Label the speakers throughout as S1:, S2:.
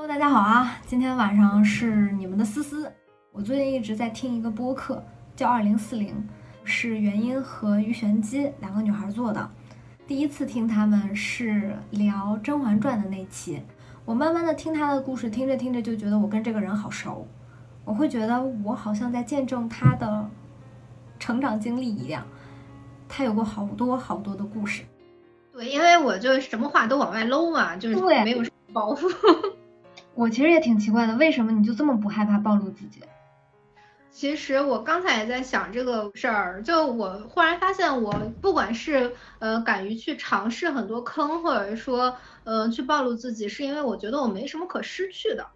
S1: Hello，大家好啊！今天晚上是你们的思思。我最近一直在听一个播客，叫二零四零，是元音和于玄机两个女孩做的。第一次听他们是聊《甄嬛传》的那期，我慢慢的听她的故事，听着听着就觉得我跟这个人好熟，我会觉得我好像在见证她的成长经历一样。她有过好多好多的故事。
S2: 对，因为我就什么话都往外搂嘛，就是
S1: 对
S2: 没有什么包袱。
S1: 我其实也挺奇怪的，为什么你就这么不害怕暴露自己？
S2: 其实我刚才也在想这个事儿，就我忽然发现，我不管是呃敢于去尝试很多坑，或者说呃去暴露自己，是因为我觉得我没什么可失去的。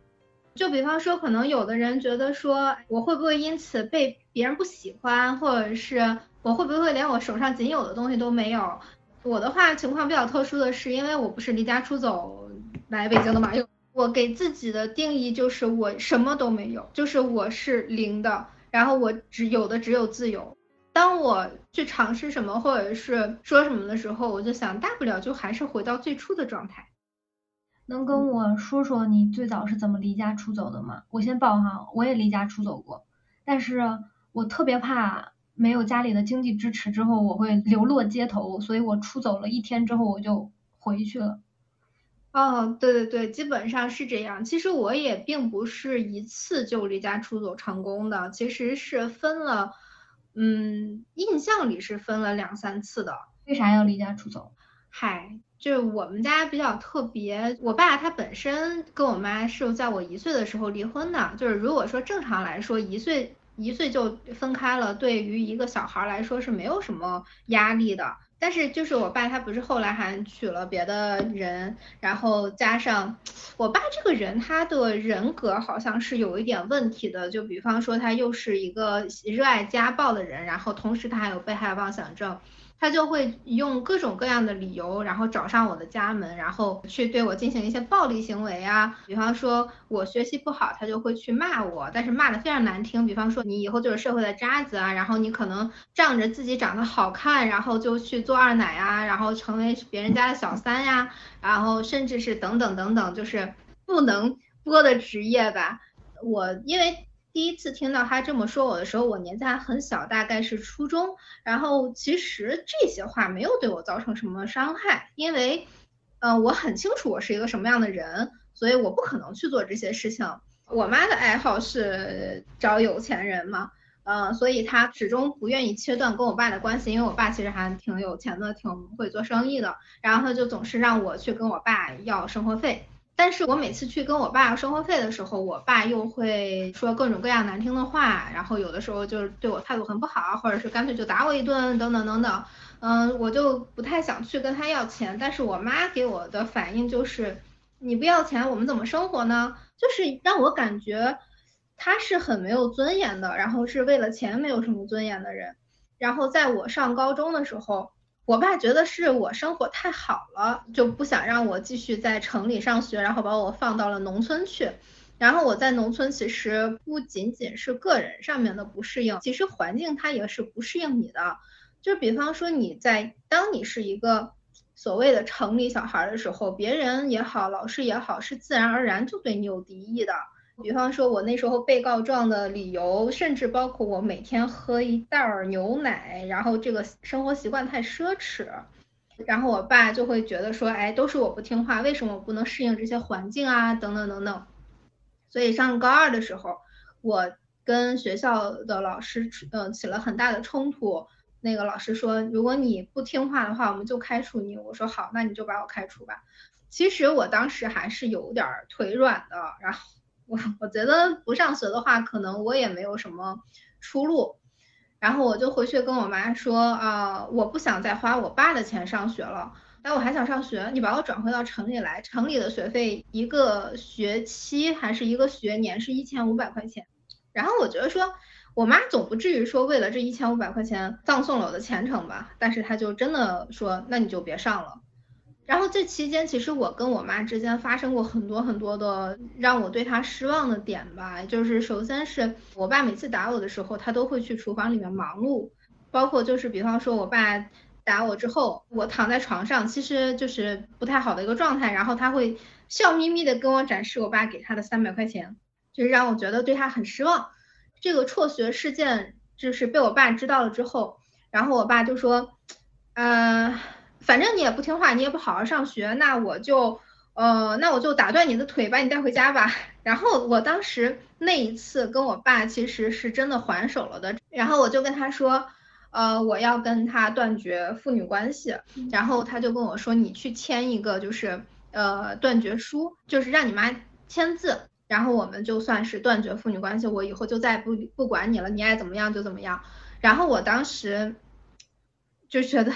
S2: 就比方说，可能有的人觉得说，我会不会因此被别人不喜欢，或者是我会不会连我手上仅有的东西都没有？我的话情况比较特殊的是，因为我不是离家出走来北京的嘛，我给自己的定义就是我什么都没有，就是我是零的，然后我只有的只有自由。当我去尝试什么或者是说什么的时候，我就想大不了就还是回到最初的状态。
S1: 能跟我说说你最早是怎么离家出走的吗？我先报哈，我也离家出走过，但是我特别怕没有家里的经济支持之后我会流落街头，所以我出走了一天之后我就回去了。
S2: 哦，对对对，基本上是这样。其实我也并不是一次就离家出走成功的，其实是分了，嗯，印象里是分了两三次的。
S1: 为啥要离家出走？
S2: 嗨，就是我们家比较特别，我爸他本身跟我妈是在我一岁的时候离婚的。就是如果说正常来说，一岁一岁就分开了，对于一个小孩来说是没有什么压力的。但是就是我爸他不是后来还娶了别的人，然后加上我爸这个人他的人格好像是有一点问题的，就比方说他又是一个热爱家暴的人，然后同时他还有被害妄想症。他就会用各种各样的理由，然后找上我的家门，然后去对我进行一些暴力行为啊。比方说我学习不好，他就会去骂我，但是骂的非常难听。比方说你以后就是社会的渣子啊，然后你可能仗着自己长得好看，然后就去做二奶啊，然后成为别人家的小三呀，然后甚至是等等等等，就是不能播的职业吧。我因为。第一次听到他这么说我的时候，我年纪还很小，大概是初中。然后其实这些话没有对我造成什么伤害，因为，呃，我很清楚我是一个什么样的人，所以我不可能去做这些事情。我妈的爱好是找有钱人嘛，呃，所以她始终不愿意切断跟我爸的关系，因为我爸其实还挺有钱的，挺会做生意的。然后他就总是让我去跟我爸要生活费。但是我每次去跟我爸要生活费的时候，我爸又会说各种各样难听的话，然后有的时候就是对我态度很不好，或者是干脆就打我一顿，等等等等。嗯，我就不太想去跟他要钱。但是我妈给我的反应就是，你不要钱，我们怎么生活呢？就是让我感觉他是很没有尊严的，然后是为了钱没有什么尊严的人。然后在我上高中的时候。我爸觉得是我生活太好了，就不想让我继续在城里上学，然后把我放到了农村去。然后我在农村其实不仅仅是个人上面的不适应，其实环境它也是不适应你的。就比方说你在当你是一个所谓的城里小孩的时候，别人也好，老师也好，是自然而然就对你有敌意的。比方说，我那时候被告状的理由，甚至包括我每天喝一袋儿牛奶，然后这个生活习惯太奢侈，然后我爸就会觉得说，哎，都是我不听话，为什么我不能适应这些环境啊？等等等等。所以上高二的时候，我跟学校的老师，嗯，起了很大的冲突。那个老师说，如果你不听话的话，我们就开除你。我说好，那你就把我开除吧。其实我当时还是有点腿软的，然后。我我觉得不上学的话，可能我也没有什么出路，然后我就回去跟我妈说啊，我不想再花我爸的钱上学了，但我还想上学，你把我转回到城里来，城里的学费一个学期还是一个学年是一千五百块钱，然后我觉得说我妈总不至于说为了这一千五百块钱葬送了我的前程吧，但是她就真的说那你就别上了。然后这期间，其实我跟我妈之间发生过很多很多的让我对她失望的点吧。就是首先是我爸每次打我的时候，他都会去厨房里面忙碌，包括就是比方说我爸打我之后，我躺在床上，其实就是不太好的一个状态。然后他会笑眯眯的跟我展示我爸给他的三百块钱，就是让我觉得对他很失望。这个辍学事件就是被我爸知道了之后，然后我爸就说，呃，反正你也不听话，你也不好好上学，那我就，呃，那我就打断你的腿，把你带回家吧。然后我当时那一次跟我爸其实是真的还手了的，然后我就跟他说。呃，我要跟他断绝父女关系，然后他就跟我说，你去签一个就是呃断绝书，就是让你妈签字，然后我们就算是断绝父女关系，我以后就再不不管你了，你爱怎么样就怎么样。然后我当时就觉得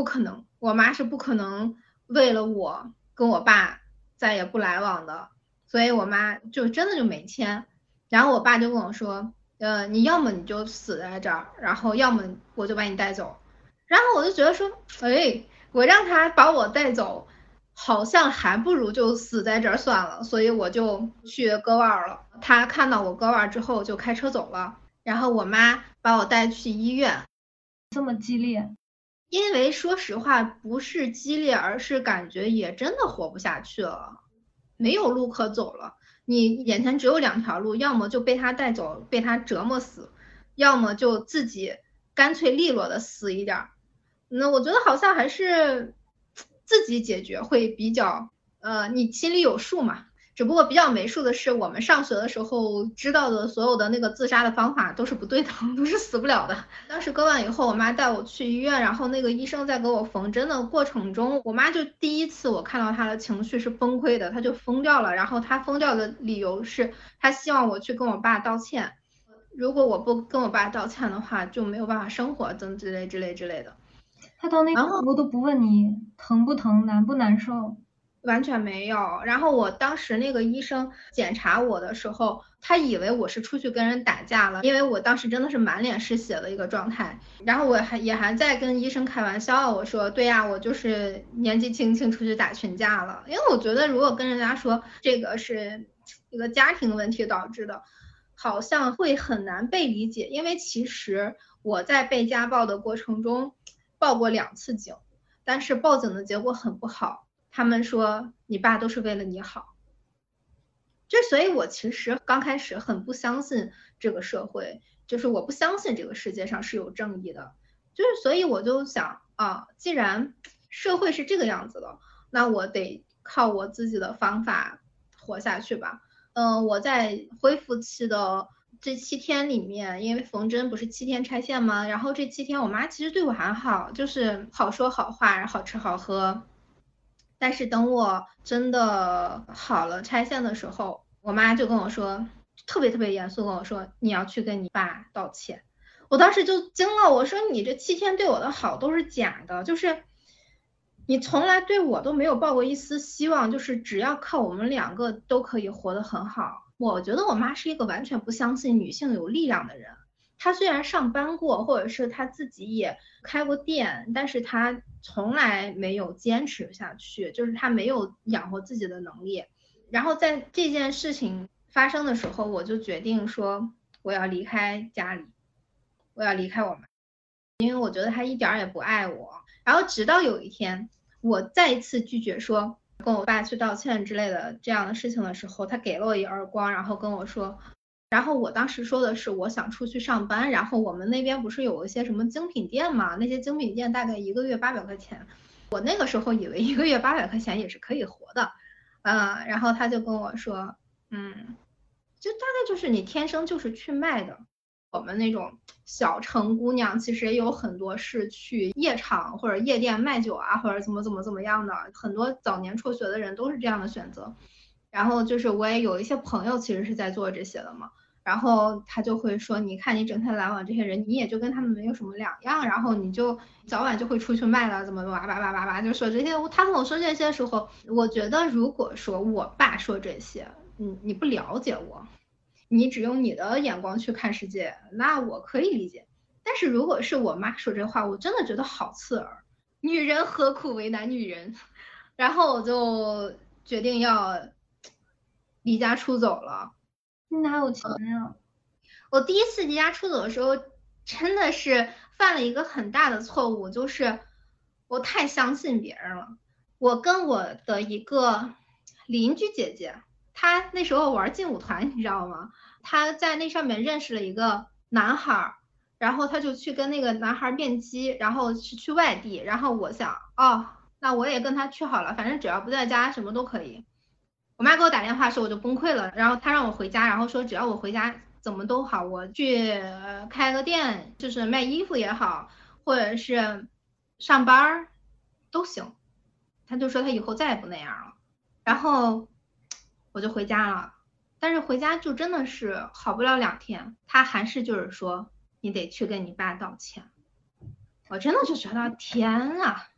S2: 不可能，我妈是不可能为了我跟我爸再也不来往的，所以我妈就真的就没签。然后我爸就跟我说。呃，你要么你就死在这儿，然后要么我就把你带走。然后我就觉得说，哎，我让他把我带走，好像还不如就死在这儿算了。所以我就去割腕了。他看到我割腕之后就开车走了。然后我妈把我带去医院，
S1: 这么激烈？
S2: 因为说实话不是激烈，而是感觉也真的活不下去了，没有路可走了。你眼前只有两条路，要么就被他带走，被他折磨死，要么就自己干脆利落的死一点。那我觉得好像还是自己解决会比较，呃，你心里有数嘛。只不过比较没数的是，我们上学的时候知道的所有的那个自杀的方法都是不对的，都是死不了的。当时割腕以后，我妈带我去医院，然后那个医生在给我缝针的过程中，我妈就第一次我看到她的情绪是崩溃的，她就疯掉了。然后她疯掉的理由是，她希望我去跟我爸道歉，如果我不跟我爸道歉的话，就没有办法生活，等之类之类之类的。
S1: 她到那个我都不问你疼不疼，难不难受。
S2: 完全没有。然后我当时那个医生检查我的时候，他以为我是出去跟人打架了，因为我当时真的是满脸是血的一个状态。然后我还也还在跟医生开玩笑，我说对呀，我就是年纪轻轻出去打群架了。因为我觉得如果跟人家说这个是一个家庭问题导致的，好像会很难被理解。因为其实我在被家暴的过程中报过两次警，但是报警的结果很不好。他们说你爸都是为了你好，就所以，我其实刚开始很不相信这个社会，就是我不相信这个世界上是有正义的，就是所以我就想啊，既然社会是这个样子的，那我得靠我自己的方法活下去吧。嗯，我在恢复期的这七天里面，因为缝针不是七天拆线吗？然后这七天我妈其实对我还好，就是好说好话，好吃好喝。但是等我真的好了拆线的时候，我妈就跟我说，特别特别严肃跟我说，你要去跟你爸道歉。我当时就惊了，我说你这七天对我的好都是假的，就是你从来对我都没有抱过一丝希望，就是只要靠我们两个都可以活得很好。我觉得我妈是一个完全不相信女性有力量的人。他虽然上班过，或者是他自己也开过店，但是他从来没有坚持下去，就是他没有养活自己的能力。然后在这件事情发生的时候，我就决定说我要离开家里，我要离开我妈，因为我觉得他一点也不爱我。然后直到有一天，我再一次拒绝说跟我爸去道歉之类的这样的事情的时候，他给了我一耳光，然后跟我说。然后我当时说的是我想出去上班，然后我们那边不是有一些什么精品店嘛？那些精品店大概一个月八百块钱，我那个时候以为一个月八百块钱也是可以活的，嗯，然后他就跟我说，嗯，就大概就是你天生就是去卖的。我们那种小城姑娘其实也有很多是去夜场或者夜店卖酒啊，或者怎么怎么怎么样的，很多早年辍学的人都是这样的选择。然后就是我也有一些朋友其实是在做这些的嘛。然后他就会说，你看你整天来往这些人，你也就跟他们没有什么两样，然后你就早晚就会出去卖了，怎么怎么叭叭叭叭，就说这些。他跟我说这些时候，我觉得如果说我爸说这些，嗯，你不了解我，你只用你的眼光去看世界，那我可以理解。但是如果是我妈说这话，我真的觉得好刺耳。女人何苦为难女人？然后我就决定要离家出走了。
S1: 你哪有钱呀？
S2: 我第一次离家出走的时候，真的是犯了一个很大的错误，就是我太相信别人了。我跟我的一个邻居姐姐，她那时候玩劲舞团，你知道吗？她在那上面认识了一个男孩，然后她就去跟那个男孩面基，然后是去外地。然后我想，哦，那我也跟他去好了，反正只要不在家，什么都可以。我妈给我打电话的时候，我就崩溃了。然后她让我回家，然后说只要我回家。怎么都好，我去开个店，就是卖衣服也好，或者是上班儿都行。她就说她以后再也不那样了，然后我就回家了。但是回家就真的是好不了两天，她还是就是说你得去跟你爸道歉。我真的就觉得天啊！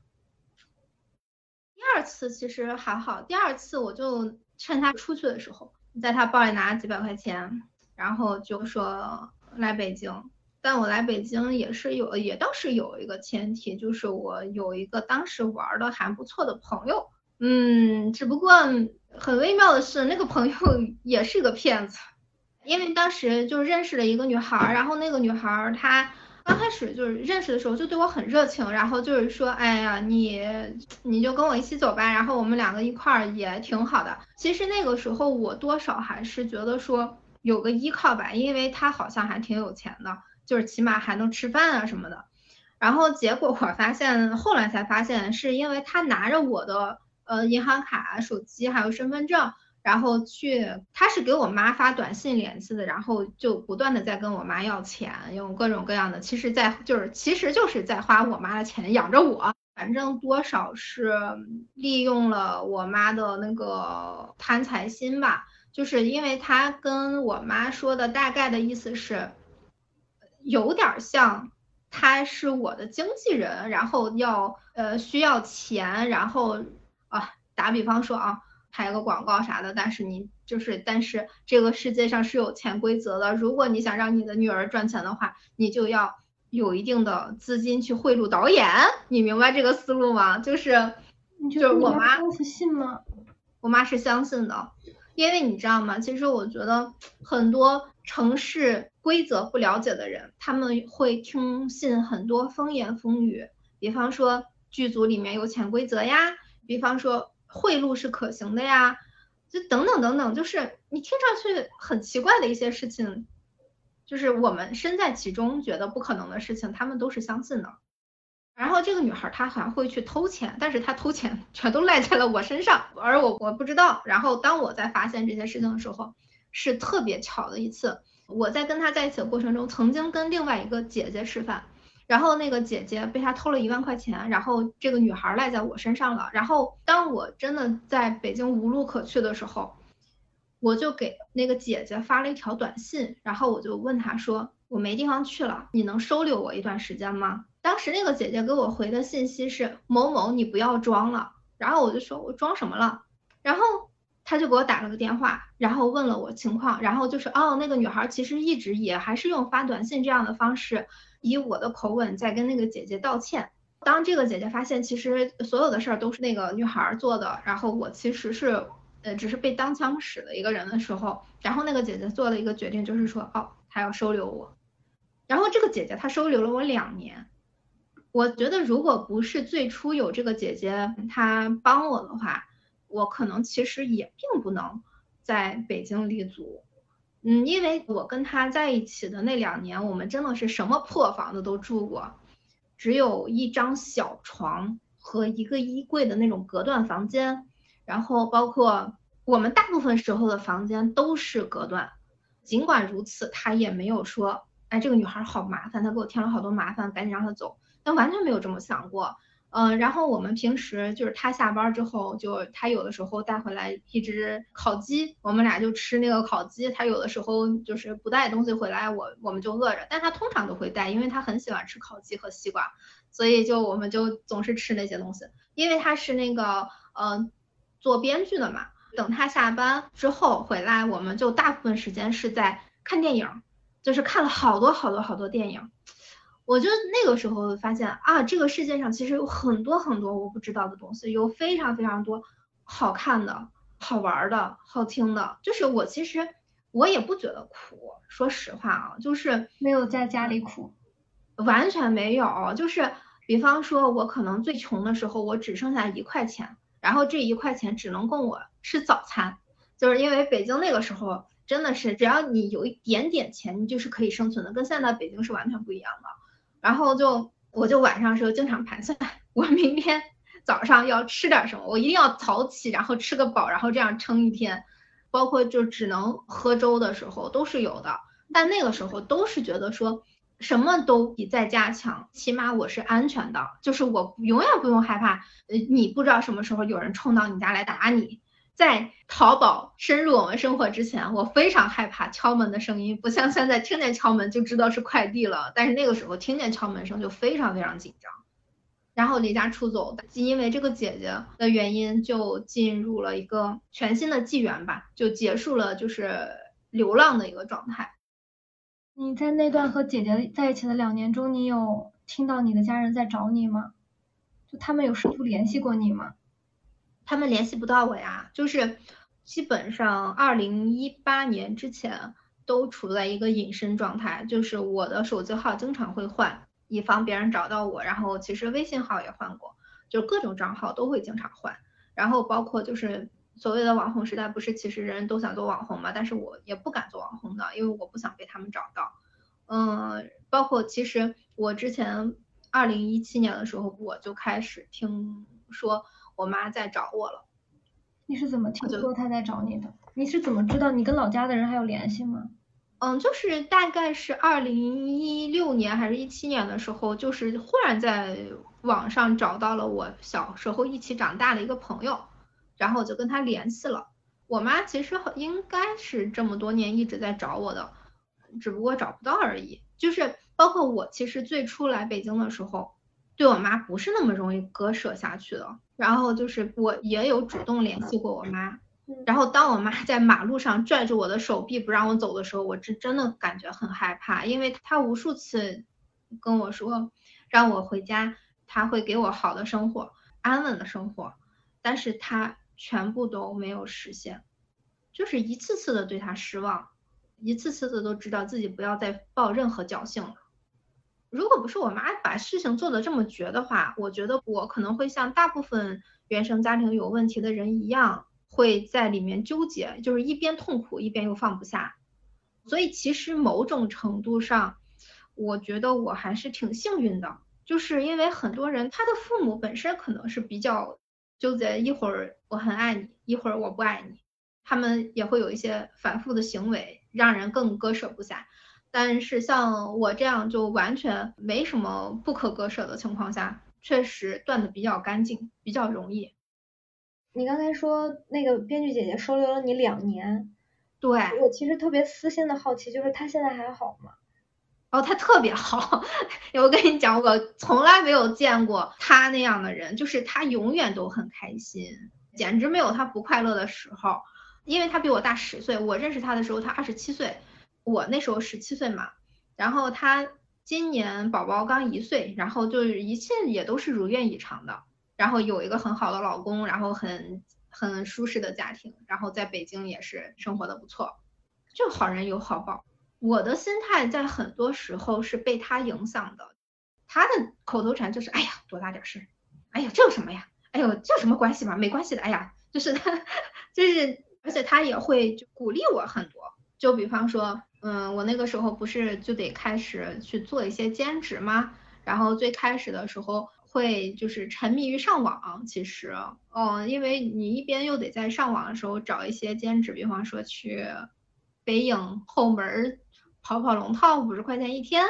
S2: 第二次其实还好，第二次我就趁他出去的时候，在他包里拿几百块钱。然后就说来北京，但我来北京也是有，也倒是有一个前提，就是我有一个当时玩的还不错的朋友，嗯，只不过很微妙的是，那个朋友 也是个骗子，因为当时就认识了一个女孩，然后那个女孩她刚开始就是认识的时候就对我很热情，然后就是说，哎呀，你你就跟我一起走吧，然后我们两个一块儿也挺好的。其实那个时候我多少还是觉得说。有个依靠吧，因为他好像还挺有钱的，就是起码还能吃饭啊什么的。然后结果我发现，后来才发现，是因为他拿着我的呃银行卡、手机还有身份证，然后去，他是给我妈发短信联系的，然后就不断的在跟我妈要钱，用各种各样的，其实在就是其实就是在花我妈的钱养着我，反正多少是利用了我妈的那个贪财心吧。就是因为他跟我妈说的大概的意思是，有点像他是我的经纪人，然后要呃需要钱，然后啊打比方说啊拍个广告啥的，但是你就是但是这个世界上是有潜规则的，如果你想让你的女儿赚钱的话，你就要有一定的资金去贿赂导演，你明白这个思路吗？就是就是我妈
S1: 信吗？
S2: 我妈是相信的。因为你知道吗？其实我觉得很多城市规则不了解的人，他们会听信很多风言风语。比方说剧组里面有潜规则呀，比方说贿赂是可行的呀，就等等等等，就是你听上去很奇怪的一些事情，就是我们身在其中觉得不可能的事情，他们都是相信的。然后这个女孩她还会去偷钱，但是她偷钱 全都赖在了我身上，而我我不知道。然后当我在发现这些事情的时候，是特别巧的一次。我在跟她在一起的过程中，曾经跟另外一个姐姐吃饭，然后那个姐姐被他偷了一万块钱，然后这个女孩赖在我身上了。然后当我真的在北京无路可去的时候，我就给那个姐姐发了一条短信，然后我就问她说：“我没地方去了，你能收留我一段时间吗？”当时那个姐姐给我回的信息是某某，你不要装了。然后我就说，我装什么了？然后他就给我打了个电话，然后问了我情况，然后就是哦，那个女孩其实一直也还是用发短信这样的方式，以我的口吻在跟那个姐姐道歉。当这个姐姐发现其实所有的事儿都是那个女孩做的，然后我其实是呃只是被当枪使的一个人的时候，然后那个姐姐做了一个决定，就是说哦，她要收留我。然后这个姐姐她收留了我两年。我觉得，如果不是最初有这个姐姐她帮我的话，我可能其实也并不能在北京立足。嗯，因为我跟他在一起的那两年，我们真的是什么破房子都住过，只有一张小床和一个衣柜的那种隔断房间，然后包括我们大部分时候的房间都是隔断。尽管如此，他也没有说，哎，这个女孩好麻烦，她给我添了好多麻烦，赶紧让她走。但完全没有这么想过，嗯，然后我们平时就是他下班之后，就他有的时候带回来一只烤鸡，我们俩就吃那个烤鸡。他有的时候就是不带东西回来，我我们就饿着，但他通常都会带，因为他很喜欢吃烤鸡和西瓜，所以就我们就总是吃那些东西。因为他是那个呃做编剧的嘛，等他下班之后回来，我们就大部分时间是在看电影，就是看了好多好多好多电影。我就那个时候发现啊，这个世界上其实有很多很多我不知道的东西，有非常非常多好看的、好玩的、好听的。就是我其实我也不觉得苦，说实话啊，就是
S1: 没有在家里苦。
S2: 完全没有，就是比方说，我可能最穷的时候，我只剩下一块钱，然后这一块钱只能供我吃早餐，就是因为北京那个时候真的是，只要你有一点点钱，你就是可以生存的，跟现在北京是完全不一样的。然后就我就晚上时候经常盘算，我明天早上要吃点什么，我一定要早起，然后吃个饱，然后这样撑一天。包括就只能喝粥的时候都是有的，但那个时候都是觉得说什么都比在家强，起码我是安全的，就是我永远不用害怕，呃，你不知道什么时候有人冲到你家来打你。在淘宝深入我们生活之前，我非常害怕敲门的声音，不像现在听见敲门就知道是快递了，但是那个时候听见敲门声就非常非常紧张。然后离家出走，因为这个姐姐的原因，就进入了一个全新的纪元吧，就结束了就是流浪的一个状态。
S1: 你在那段和姐姐在一起的两年中，你有听到你的家人在找你吗？就他们有试图联系过你吗？
S2: 他们联系不到我呀，就是基本上二零一八年之前都处在一个隐身状态，就是我的手机号经常会换。以防别人找到我，然后其实微信号也换过，就各种账号都会经常换，然后包括就是所谓的网红时代，不是其实人人都想做网红嘛，但是我也不敢做网红的，因为我不想被他们找到。嗯，包括其实我之前二零一七年的时候，我就开始听说我妈在找我了。
S1: 你是怎么听说她在找你的？你是怎么知道你跟老家的人还有联系吗？
S2: 嗯，就是大概是二零一六年还是一七年的时候，就是忽然在网上找到了我小时候一起长大的一个朋友，然后我就跟他联系了。我妈其实应该是这么多年一直在找我的，只不过找不到而已。就是包括我其实最初来北京的时候，对我妈不是那么容易割舍下去的。然后就是我也有主动联系过我妈。然后当我妈 在马路上拽着我的手臂不让我走的时候，我是真的感觉很害怕，因为她无数次跟我说让我回家，她会给我好的生活、安稳的生活，但是她全部都没有实现，就是一次次的对她失望，一次次的都知道自己不要再抱任何侥幸了。如果不是我妈把事情做的这么绝的话，我觉得我可能会像大部分原生家庭有问题的人一样。会在里面纠结，就是一边痛苦一边又放不下，所以其实某种程度上，我觉得我还是挺幸运的，就是因为很多人他的父母本身可能是比较纠结，一会儿我很爱你，一会儿我不爱你，他们也会有一些反复的行为，让人更割舍不下。但是像我这样就完全没什么不可割舍的情况下，确实断的比较干净，比较容易。
S1: 你刚才说那个编剧姐姐收留了你两年，
S2: 对
S1: 我其实特别私心的好奇，就是她现在还好吗？
S2: 哦，她特别好，我跟你讲，我从来没有见过她那样的人，就是她永远都很开心，简直没有她不快乐的时候。因为她比我大十岁，我认识她的时候她二十七岁，我那时候十七岁嘛。然后他今年宝宝刚一岁，然后就是一切也都是如愿以偿的。然后有一个很好的老公，然后很很舒适的家庭，然后在北京也是生活的不错，就好人有好报。我的心态在很多时候是被他影响的，他的口头禅就是“哎呀，多大点事，哎呀，这有什么呀？哎呦，这有什么关系吗？没关系的。哎呀，就是他，就是，而且他也会就鼓励我很多。就比方说，嗯，我那个时候不是就得开始去做一些兼职吗？然后最开始的时候。会就是沉迷于上网，其实，嗯，因为你一边又得在上网的时候找一些兼职，比方说去北影后门跑跑龙套，五十块钱一天。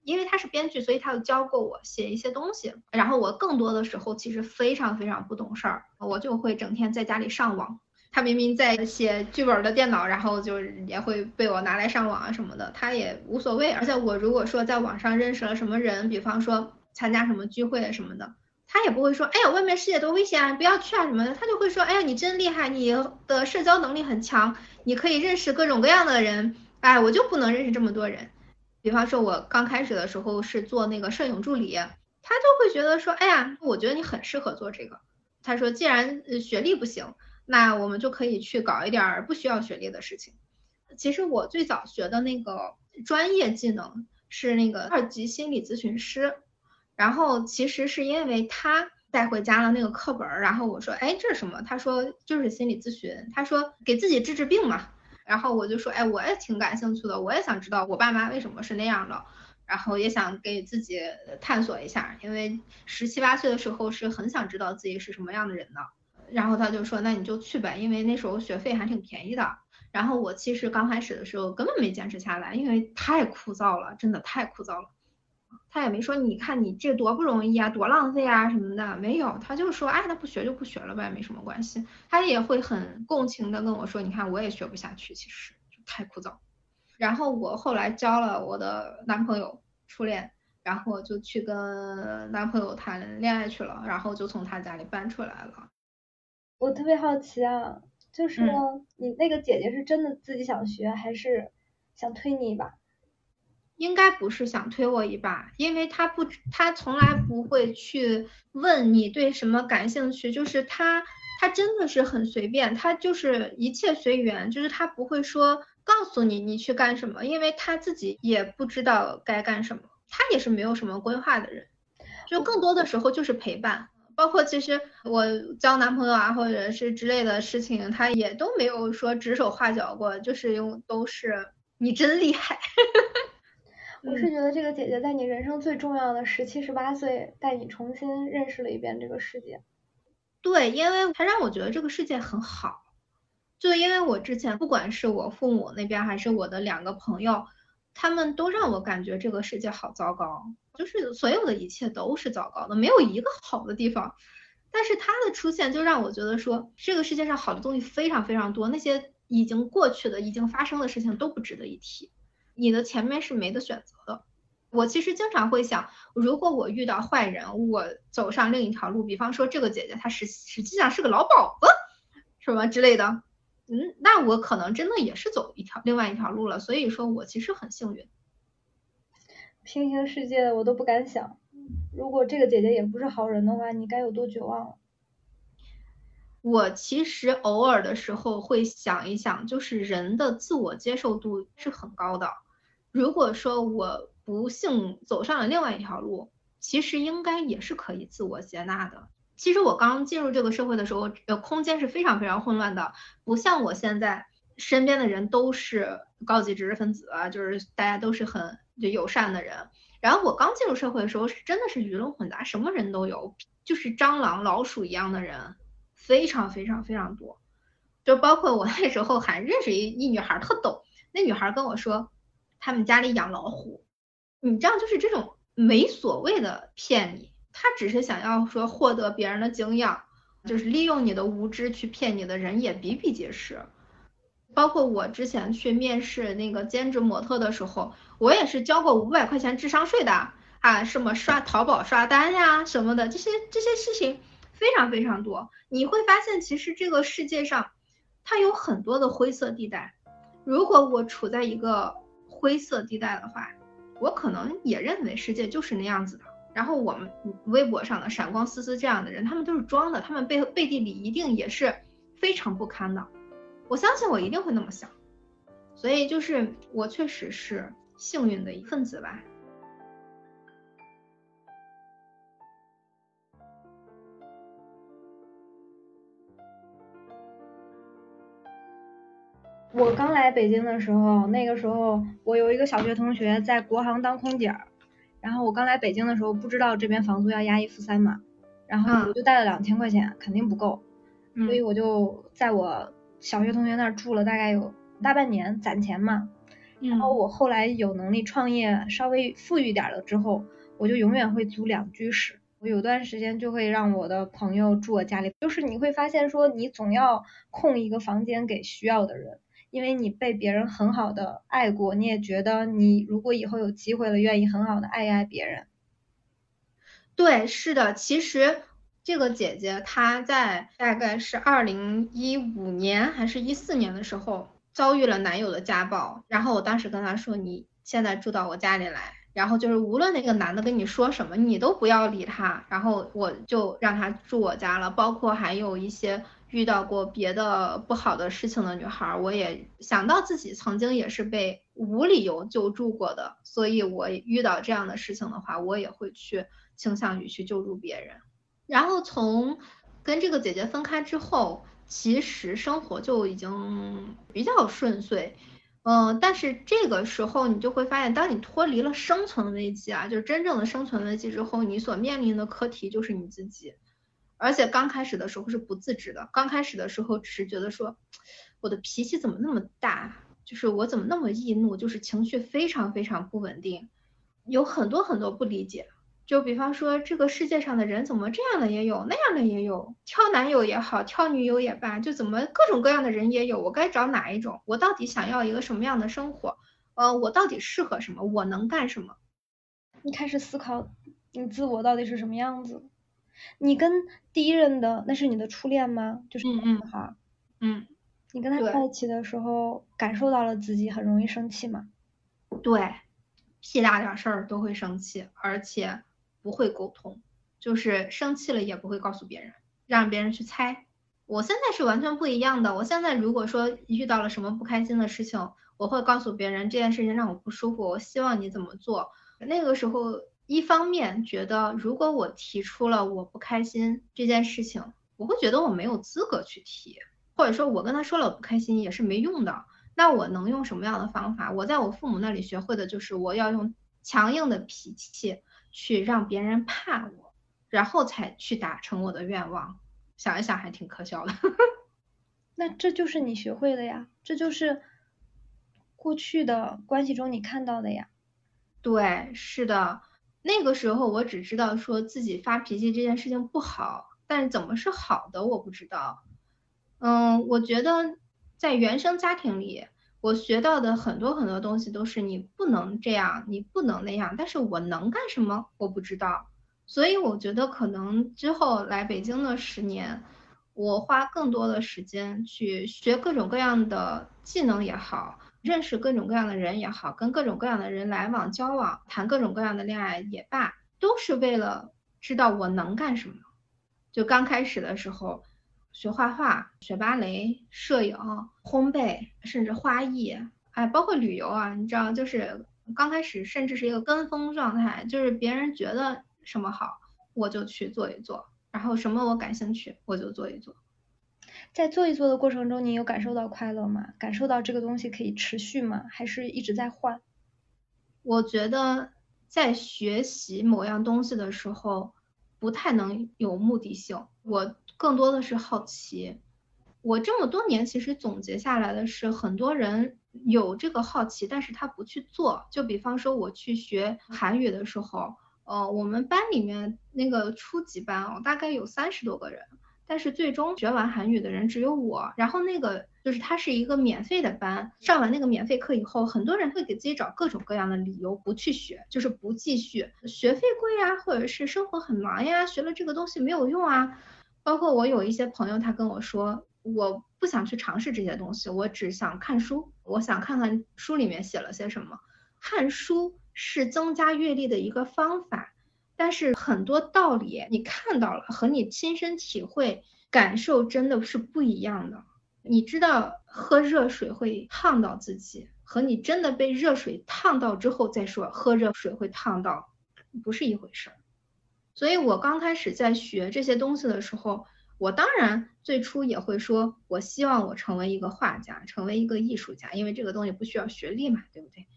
S2: 因为他是编剧，所以他有教过我写一些东西。然后我更多的时候其实非常非常不懂事儿，我就会整天在家里上网。他明明在写剧本的电脑，然后就也会被我拿来上网啊什么的，他也无所谓。而且我如果说在网上认识了什么人，比方说。参加什么聚会什么的，他也不会说，哎呀，外面世界多危险啊，不要去啊什么的，他就会说，哎呀，你真厉害，你的社交能力很强，你可以认识各种各样的人，哎，我就不能认识这么多人。比方说，我刚开始的时候是做那个摄影助理，他就会觉得说，哎呀，我觉得你很适合做这个。他说，既然学历不行，那我们就可以去搞一点不需要学历的事情。其实我最早学的那个专业技能。是那个二级心理咨询师。然后其实是因为他带回家了那个课本，然后我说，哎，这是什么？他说就是心理咨询，他说给自己治治病嘛。然后我就说，哎，我也挺感兴趣的，我也想知道我爸妈为什么是那样的，然后也想给自己探索一下，因为十七八岁的时候是很想知道自己是什么样的人的。然后他就说，那你就去呗，因为那时候学费还挺便宜的。然后我其实刚开始的时候根本没坚持下来，因为太枯燥了，真的太枯燥了。他也没说，你看你这多不容易啊，多浪费啊什么的，没有，他就说，哎，那不学就不学了呗，没什么关系。他也会很共情的跟我说，你看我也学不下去，其实就太枯燥。然后我后来交了我的男朋友，初恋，然后就去跟男朋友谈恋爱去了，然后就从他家里搬出来了。
S1: 我特别好奇啊，就是你那个姐姐是真的自己想学，还是想推你一把？
S2: 应该不是想推我一把，因为她不，她从来不会去问你对什么感兴趣，就是她，她真的是很随便，她就是一切随缘，就是她不会说告诉你你去干什么，因为她自己也不知道该干什么，她也是没有什么规划的人，就更多的时候就是陪伴，包括其实我交男朋友啊，或者是之类的事情，他也都没有说指手画脚过，就是用都是你真厉害。
S1: 我是觉得这个姐姐在你人生最重要的十七十八岁，带你重新认识了一遍这个世界。
S2: 对，因为她让我觉得这个世界很好。就因为我之前不管是我父母那边还是我的两个朋友，他们都让我感觉这个世界好糟糕，就是所有的一切都是糟糕的，没有一个好的地方。但是他的出现就让我觉得说，这个世界上好的东西非常非常多，那些已经过去的、已经发生的事情都不值得一提。你的前面是没得选择的。我其实经常会想，如果我遇到坏人，我走上另一条路，比方说这个姐姐她实实际上是个老鸨子，什么之类的，嗯，那我可能真的也是走一条另外一条路了。所以说我其实很幸运。
S1: 平行世界我都不敢想，如果这个姐姐也不是好人的话，你该有多绝望了。
S2: 我其实偶尔的时候会想一想，就是人的自我接受度是很高的。如果说我不幸走上了另外一条路，其实应该也是可以自我接纳的。其实我刚进入这个社会的时候，呃，空间是非常非常混乱的，不像我现在身边的人都是高级知识分子啊，就是大家都是很就友善的人。然后我刚进入社会的时候，是真的是鱼龙混杂，什么人都有，就是蟑螂、老鼠一样的人，非常非常非常多。就包括我那时候还认识一一女孩，特逗，那女孩跟我说。他们家里养老虎，你知道，就是这种没所谓的骗你，他只是想要说获得别人的敬仰，就是利用你的无知去骗你的人也比比皆是。包括我之前去面试那个兼职模特的时候，我也是交过五百块钱智商税的啊，什么刷淘宝刷单呀什么的，这些这些事情非常非常多。你会发现，其实这个世界上它有很多的灰色地带。如果我处在一个灰色地带的话，我可能也认为世界就是那样子的。然后我们微博上的闪光思思这样的人，他们都是装的，他们背背地里一定也是非常不堪的。我相信我一定会那么想，所以就是我确实是幸运的一份子吧。
S1: 我刚来北京的时候，那个时候我有一个小学同学在国航当空姐儿，然后我刚来北京的时候不知道这边房租要押一付三嘛，然后我就带了两千块钱，肯定不够，所以我就在我小学同学那儿住了大概有大半年攒钱嘛，然后我后来有能力创业，稍微富裕点了之后，我就永远会租两居室，我有段时间就会让我的朋友住我家里，就是你会发现说你总要空一个房间给需要的人。因为你被别人很好的爱过，你也觉得你如果以后有机会了，愿意很好的爱一爱别人。
S2: 对，是的，其实这个姐姐她在大概是二零一五年还是一四年的时候遭遇了男友的家暴，然后我当时跟她说，你现在住到我家里来，然后就是无论那个男的跟你说什么，你都不要理他，然后我就让他住我家了，包括还有一些遇到过别的不好的事情的女孩，我也想到自己曾经也是被无理由救助过的，所以我遇到这样的事情的话，我也会去倾向于去救助别人。然后从跟这个姐姐分开之后，其实生活就已经比较顺遂。嗯，但是这个时候你就会发现，当你脱离了生存危机啊，就是真正的生存危机之后，你所面临的课题就是你自己。而且刚开始的时候是不自知的，刚开始的时候只是觉得说，我的脾气怎么那么大，就是我怎么那么易怒，就是情绪非常非常不稳定，有很多很多不理解。就比方说，这个世界上的人怎么这样的也有，那样的也有，挑男友也好，挑女友也罢，就怎么各种各样的人也有，我该找哪一种？我到底想要一个什么样的生活？呃，我到底适合什么？我能干什么？
S1: 你开始思考，你自我到底是什么样子？你跟第一任的那是你的初恋吗？就是
S2: 女
S1: 孩。
S2: 嗯。
S1: 你跟他在一起的时候，感受到了自己很容易生气吗？
S2: 对，屁大点事儿都会生气，而且。不会沟通，就是生气了也不会告诉别人，让别人去猜。我现在是完全不一样的。我现在如果说遇到了什么不开心的事情，我会告诉别人这件事情让我不舒服，我希望你怎么做。那个时候，一方面觉得如果我提出了我不开心这件事情，我会觉得我没有资格去提，或者说我跟他说了我不开心也是没用的。那我能用什么样的方法？我在我父母那里学会的就是我要用强硬的脾气。去让别人怕我，然后才去达成我的愿望。想一想还挺可笑的。
S1: 那这就是你学会的呀，这就是过去的关系中你看到的呀。
S2: 对，是的。那个时候我只知道说自己发脾气这件事情不好，但是怎么是好的我不知道。嗯，我觉得在原生家庭里。我学到的很多很多东西都是你不能这样，你不能那样，但是我能干什么我不知道，所以我觉得可能之后来北京的十年，我花更多的时间去学各种各样的技能也好，认识各种各样的人也好，跟各种各样的人来往交往，谈各种各样的恋爱也罢，都是为了知道我能干什么。就刚开始的时候。学画画、学芭蕾、摄影、烘焙，甚至花艺，哎，包括旅游啊，你知道，就是刚开始甚至是一个跟风状态，就是别人觉得什么好，我就去做一做，然后什么我感兴趣，我就做一做。
S1: 在做一做的过程中，你有感受到快乐吗？感受到这个东西可以持续吗？还是一直在换？
S2: 我觉得在学习某样东西的时候，不太能有目的性。我。更多的是好奇，我这么多年其实总结下来的是，很多人有这个好奇，但是他不去做。就比方说我去学韩语的时候，呃，我们班里面那个初级班哦，大概有三十多个人，但是最终学完韩语的人只有我。然后那个就是它是一个免费的班，上完那个免费课以后，很多人会给自己找各种各样的理由不去学，就是不继续，学费贵呀，或者是生活很忙呀，学了这个东西没有用啊。包括我有一些朋友，他跟我说，我不想去尝试这些东西，我只想看书，我想看看书里面写了些什么。看书是增加阅历的一个方法，但是很多道理你看到了和你亲身体会感受真的是不一样的。你知道喝热水会烫到自己，和你真的被热水烫到之后再说喝热水会烫到，不是一回事儿。所以我刚开始在学这些东西的时候，我当然最初也会说，我希望我成为一个画家，成为一个艺术家，因为这个东西不需要学历嘛，对不对？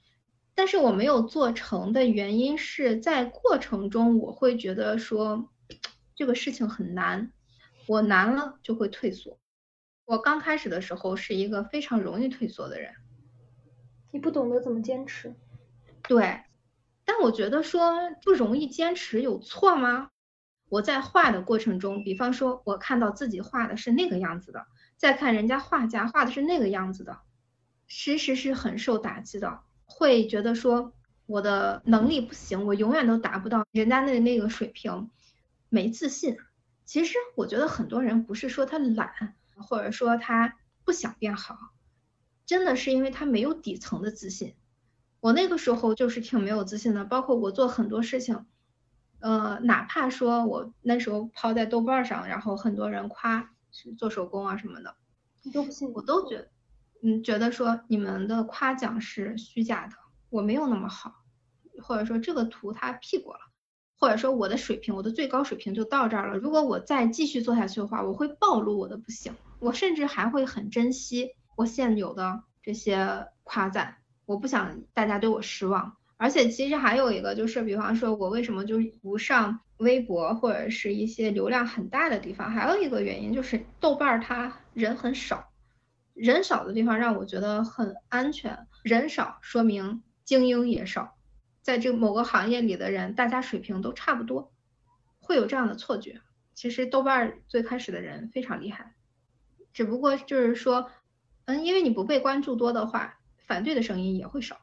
S2: 但是我没有做成的原因是在过程中，我会觉得说这个事情很难，我难了就会退缩。我刚开始的时候是一个非常容易退缩的人，
S1: 你不懂得怎么坚持，
S2: 对。但我觉得说不容易坚持有错吗？我在画的过程中，比方说我看到自己画的是那个样子的，再看人家画家画的是那个样子的，其实是很受打击的，会觉得说我的能力不行，我永远都达不到人家那那个水平，没自信。其实我觉得很多人不是说他懒，或者说他不想变好，真的是因为他没有底层的自信。我那个时候就是挺没有自信的，包括我做很多事情，呃，哪怕说我那时候抛在豆瓣上，然后很多人夸，是做手工啊什么的，
S1: 你都不信？
S2: 我都觉得，嗯，觉得说你们的夸奖是虚假的，我没有那么好，或者说这个图它 P 过了，或者说我的水平，我的最高水平就到这儿了。如果我再继续做下去的话，我会暴露我的不行。我甚至还会很珍惜我现有的这些夸赞，我不想大家对我失望。而且其实还有一个就是，比方说我为什么就不上微博或者是一些流量很大的地方，还有一个原因就是豆瓣儿它人很少，人少的地方让我觉得很安全。人少说明精英也少，在这某个行业里的人，大家水平都差不多，会有这样的错觉。其实豆瓣儿最开始的人非常厉害，只不过就是说，嗯，因为你不被关注多的话，反对的声音也会少。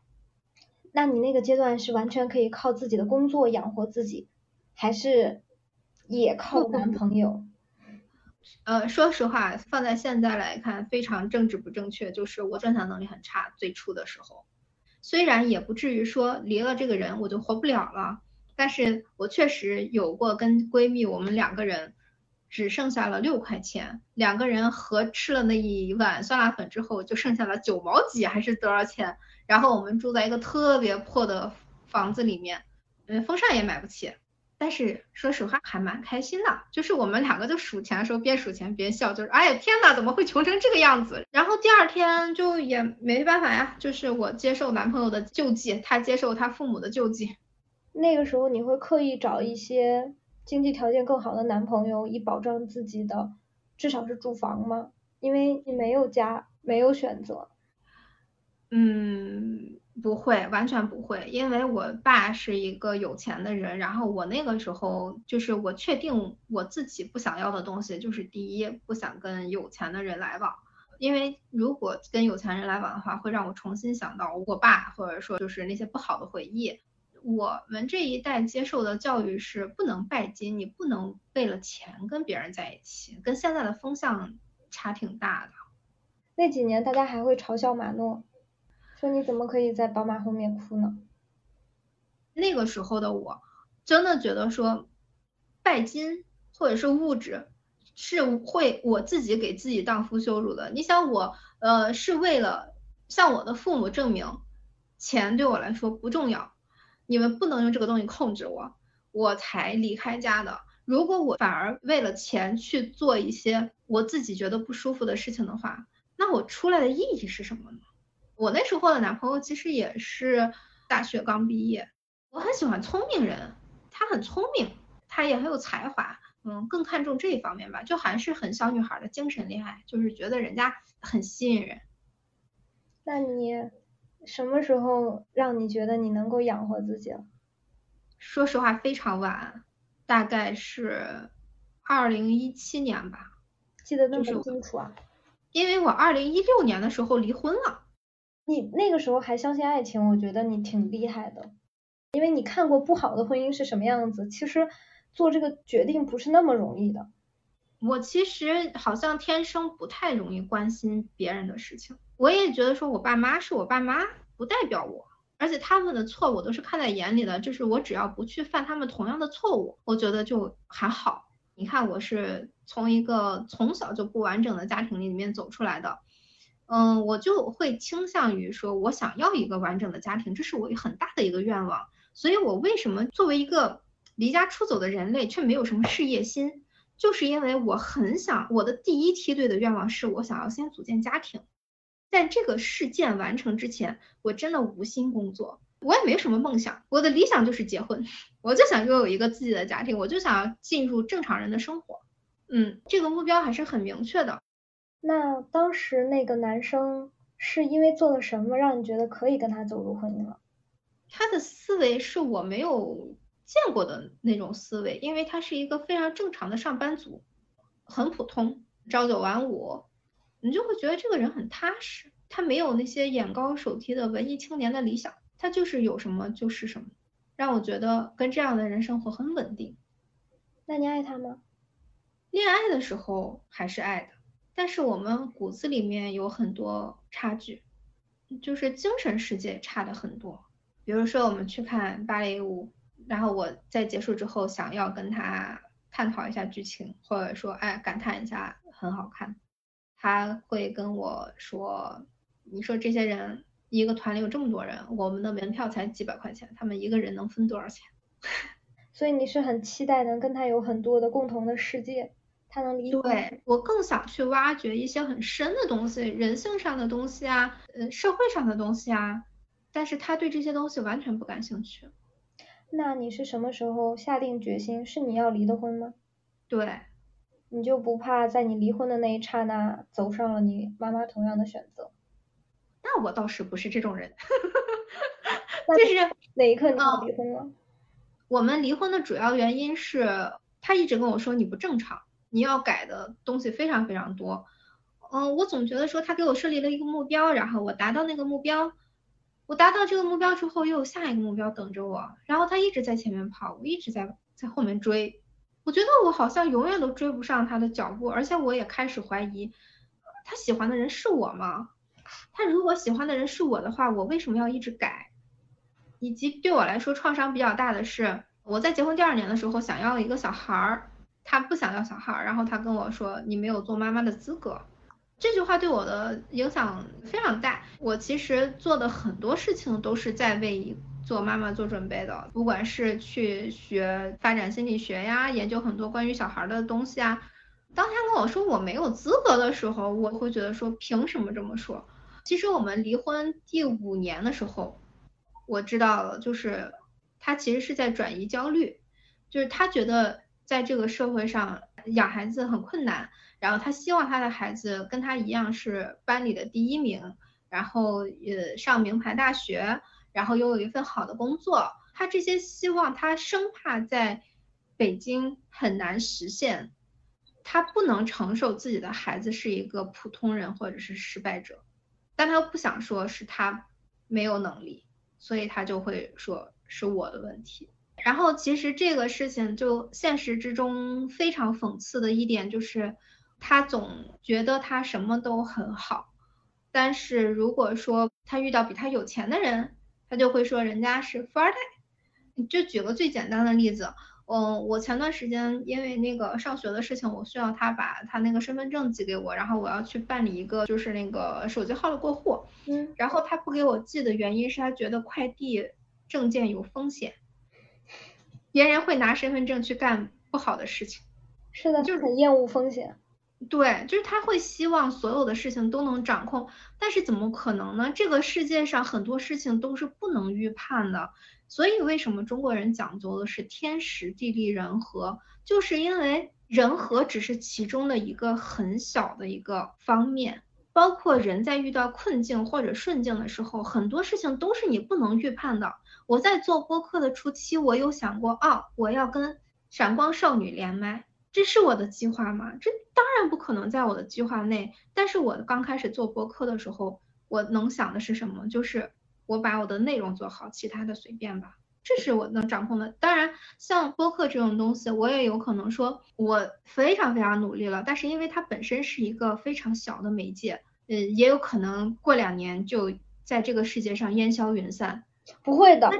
S1: 那你那个阶段是完全可以靠自己的工作养活自己，还是也靠男朋友？
S2: 呃，说实话，放在现在来看，非常政治不正确，就是我赚钱能力很差。最初的时候，虽然也不至于说离了这个人我就活不了了，但是我确实有过跟闺蜜，我们两个人只剩下了六块钱，两个人合吃了那一碗酸辣粉之后，就剩下了九毛几还是多少钱？然后我们住在一个特别破的房子里面，嗯，风扇也买不起。但是说实话还蛮开心的，就是我们两个就数钱的时候边数钱边笑，就是哎呀天呐，怎么会穷成这个样子？然后第二天就也没办法呀，就是我接受男朋友的救济，他接受他父母的救济。
S1: 那个时候你会刻意找一些经济条件更好的男朋友，以保障自己的至少是住房吗？因为你没有家，没有选择。
S2: 嗯，不会，完全不会，因为我爸是一个有钱的人，然后我那个时候就是我确定我自己不想要的东西，就是第一不想跟有钱的人来往，因为如果跟有钱人来往的话，会让我重新想到我爸，或者说就是那些不好的回忆。我们这一代接受的教育是不能拜金，你不能为了钱跟别人在一起，跟现在的风向差挺大的。
S1: 那几年大家还会嘲笑马诺。说你怎么可以在宝马后面哭呢？
S2: 那个时候的我，真的觉得说，拜金或者是物质，是会我自己给自己荡妇羞辱的。你想我，呃，是为了向我的父母证明，钱对我来说不重要，你们不能用这个东西控制我，我才离开家的。如果我反而为了钱去做一些我自己觉得不舒服的事情的话，那我出来的意义是什么呢？我那时候的男朋友其实也是大学刚毕业，我很喜欢聪明人，他很聪明，他也很有才华，嗯，更看重这一方面吧，就还是很小女孩的精神恋爱，就是觉得人家很吸引人。
S1: 那你什么时候让你觉得你能够养活自己了？
S2: 说实话非常晚，大概是二零一七年吧，
S1: 记得那么清楚啊，
S2: 因为我二零一六年的时候离婚了。
S1: 你那个时候还相信爱情，我觉得你挺厉害的，因为你看过不好的婚姻是什么样子。其实做这个决定不是那么容易的。
S2: 我其实好像天生不太容易关心别人的事情。我也觉得说我爸妈是我爸妈，不代表我，而且他们的错我都是看在眼里的。就是我只要不去犯他们同样的错误，我觉得就还好。你看我是从一个从小就不完整的家庭里面走出来的。嗯，我就会倾向于说，我想要一个完整的家庭，这是我很大的一个愿望。所以，我为什么作为一个离家出走的人类，却没有什么事业心，就是因为我很想，我的第一梯队的愿望是我想要先组建家庭。在这个事件完成之前，我真的无心工作，我也没什么梦想。我的理想就是结婚，我就想拥有一个自己的家庭，我就想要进入正常人的生活。嗯，这个目标还是很明确的。
S1: 那当时那个男生是因为做了什么让你觉得可以跟他走入婚姻了？
S2: 他的思维是我没有见过的那种思维，因为他是一个非常正常的上班族，很普通，朝九晚五，你就会觉得这个人很踏实。他没有那些眼高手低的文艺青年的理想，他就是有什么就是什么，让我觉得跟这样的人生活很稳定。
S1: 那你爱他吗？
S2: 恋爱的时候还是爱的。但是我们骨子里面有很多差距，就是精神世界差的很多。比如说我们去看芭蕾舞，然后我在结束之后想要跟他探讨一下剧情，或者说哎感叹一下很好看。他会跟我说：“你说这些人一个团里有这么多人，我们的门票才几百块钱，他们一个人能分多少钱？”
S1: 所以你是很期待能跟他有很多的共同的世界，他能理解。
S2: 对我更想去挖掘一些很深的东西，人性上的东西啊，呃，社会上的东西啊，但是他对这些东西完全不感兴趣。
S1: 那你是什么时候下定决心是你要离的婚吗？
S2: 对。
S1: 你就不怕在你离婚的那一刹那走上了你妈妈同样的选择？
S2: 那我倒是不是这种人，
S1: 就是哪一刻你要离婚了？
S2: 我们离婚的主要原因是他一直跟我说你不正常，你要改的东西非常非常多。嗯，我总觉得说他给我设立了一个目标，然后我达到那个目标，我达到这个目标之后又有下一个目标等着我，然后他一直在前面跑，我一直在在后面追。我觉得我好像永远都追不上他的脚步，而且我也开始怀疑，他喜欢的人是我吗？他如果喜欢的人是我的话，我为什么要一直改？以及对我来说创伤比较大的是，我在结婚第二年的时候想要一个小孩儿，他不想要小孩儿，然后他跟我说你没有做妈妈的资格，这句话对我的影响非常大。我其实做的很多事情都是在为。做妈妈做准备的，不管是去学发展心理学呀，研究很多关于小孩的东西啊。当他跟我说我没有资格的时候，我会觉得说凭什么这么说？其实我们离婚第五年的时候，我知道了，就是他其实是在转移焦虑，就是他觉得在这个社会上养孩子很困难，然后他希望他的孩子跟他一样是班里的第一名，然后呃上名牌大学。然后拥有一份好的工作，他这些希望，他生怕在北京很难实现，他不能承受自己的孩子是一个普通人或者是失败者，但他又不想说是他没有能力，所以他就会说是我的问题。然后其实这个事情就现实之中非常讽刺的一点就是，他总觉得他什么都很好，但是如果说他遇到比他有钱的人，他就会说人家是富二代，就举个最简单的例子，嗯，我前段时间因为那个上学的事情，我需要他把他那个身份证寄给我，然后我要去办理一个就是那个手机号的过户，
S1: 嗯，
S2: 然后他不给我寄的原因是他觉得快递证件有风险，别人会拿身份证去干不好的事情，
S1: 是的，就是很厌恶风险。
S2: 对，就是他会希望所有的事情都能掌控，但是怎么可能呢？这个世界上很多事情都是不能预判的，所以为什么中国人讲究的是天时地利人和？就是因为人和只是其中的一个很小的一个方面，包括人在遇到困境或者顺境的时候，很多事情都是你不能预判的。我在做播客的初期，我有想过，哦，我要跟闪光少女连麦。这是我的计划吗？这当然不可能在我的计划内。但是我刚开始做播客的时候，我能想的是什么？就是我把我的内容做好，其他的随便吧。这是我能掌控的。当然，像播客这种东西，我也有可能说我非常非常努力了，但是因为它本身是一个非常小的媒介，呃，也有可能过两年就在这个世界上烟消云散。
S1: 不会的。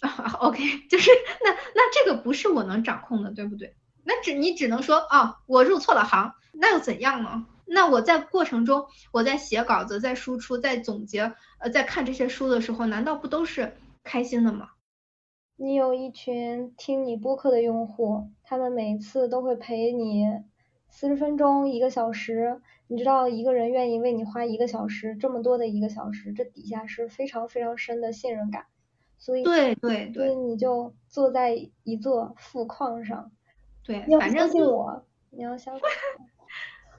S2: OK，就是那那这个不是我能掌控的，对不对？那只你只能说啊，我入错了行，那又怎样呢？那我在过程中，我在写稿子，在输出，在总结，呃，在看这些书的时候，难道不都是开心的吗？
S1: 你有一群听你播客的用户，他们每次都会陪你四十分钟、一个小时。你知道一个人愿意为你花一个小时，这么多的一个小时，这底下是非常非常深的信任感。所以
S2: 对对对，
S1: 所以你就坐在一座富矿上。
S2: 对，
S1: 你要相信我，你要相信。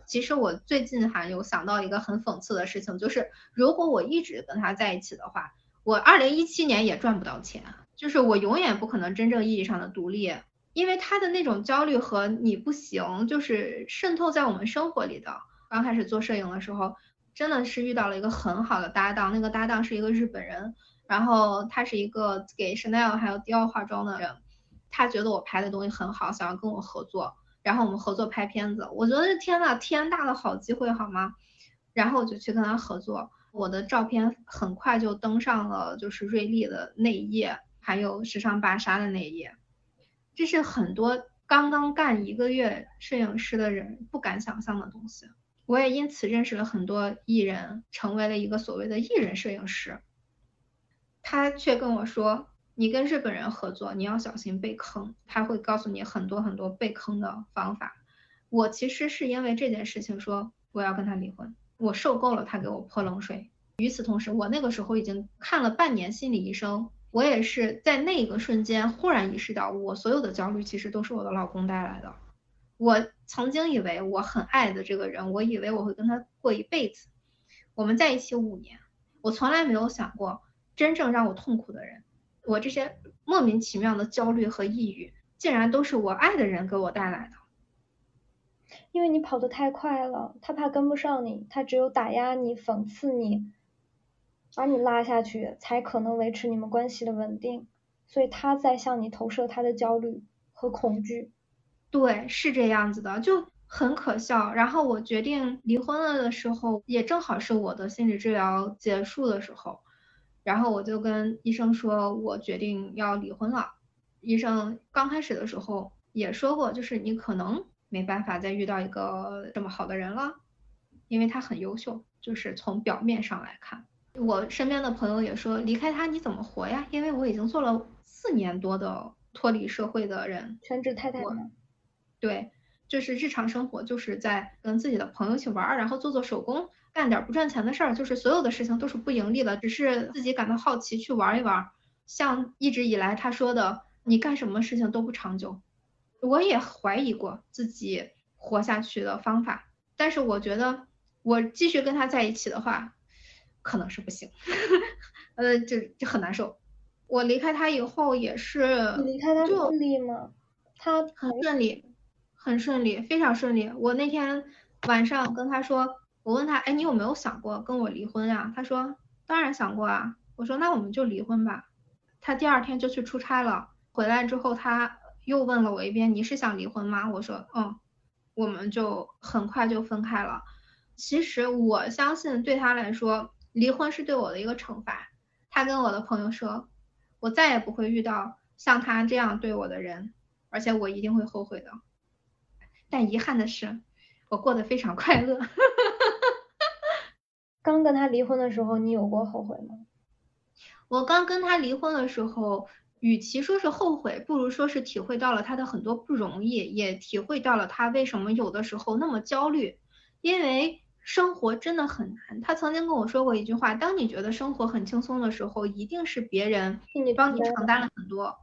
S2: 其实我最近还有想到一个很讽刺的事情，就是如果我一直跟他在一起的话，我二零一七年也赚不到钱，就是我永远不可能真正意义上的独立，因为他的那种焦虑和你不行，就是渗透在我们生活里的。刚开始做摄影的时候，真的是遇到了一个很好的搭档，那个搭档是一个日本人，然后他是一个给 Chanel 还有迪奥化妆的人。他觉得我拍的东西很好，想要跟我合作，然后我们合作拍片子。我觉得天呐，天大的好机会，好吗？然后我就去跟他合作，我的照片很快就登上了就是瑞丽的那一页，还有时尚芭莎的那一页。这是很多刚刚干一个月摄影师的人不敢想象的东西。我也因此认识了很多艺人，成为了一个所谓的艺人摄影师。他却跟我说：“你跟日本人合作，你要小心被坑。”他会告诉你很多很多被坑的方法。我其实是因为这件事情说我要跟他离婚，我受够了他给我泼冷水。与此同时，我那个时候已经看了半年心理医生，我也是在那个瞬间忽然意识到，我所有的焦虑其实都是我的老公带来的。我曾经以为我很爱的这个人，我以为我会跟他过一辈子。我们在一起五年，我从来没有想过真正让我痛苦的人，我这些莫名其妙的焦虑和抑郁，竟然都是我爱的人给我带来的。
S1: 因为你跑得太快了，他怕跟不上你，他只有打压你、讽刺你。把你拉下去，才可能维持你们关系的稳定。所以他在向你投射他的焦虑和恐惧。
S2: 对，是这样子的，就很可笑。然后我决定离婚了的时候，也正好是我的心理治疗结束的时候。然后我就跟医生说，我决定要离婚了。医生刚开始的时候也说过，就是你可能没办法再遇到一个这么好的人了，因为他很优秀，就是从表面上来看。我身边的朋友也说，离开他你怎么活呀？因为我已经做了四年多的脱离社会的人，
S1: 全职太太吗？
S2: 对，就是日常生活就是在跟自己的朋友一起玩，然后做做手工，干点不赚钱的事儿，就是所有的事情都是不盈利的，只是自己感到好奇去玩一玩。像一直以来他说的，你干什么事情都不长久。我也怀疑过自己活下去的方法，但是我觉得我继续跟他在一起的话。可能是不行，呃，就就很难受。我离开他以后也是，
S1: 离开他顺利吗？他
S2: 很顺利，很顺利，非常顺利。我那天晚上跟他说，我问他，哎，你有没有想过跟我离婚呀？他说，当然想过啊。我说，那我们就离婚吧。他第二天就去出差了，回来之后他又问了我一遍，你是想离婚吗？我说，嗯，我们就很快就分开了。其实我相信对他来说。离婚是对我的一个惩罚。他跟我的朋友说，我再也不会遇到像他这样对我的人，而且我一定会后悔的。但遗憾的是，我过得非常快乐。
S1: 刚跟他离婚的时候，你有过后悔吗？
S2: 我刚跟他离婚的时候，与其说是后悔，不如说是体会到了他的很多不容易，也体会到了他为什么有的时候那么焦虑，因为。生活真的很难。他曾经跟我说过一句话：，当你觉得生活很轻松的时候，一定是别人帮你承担了很多。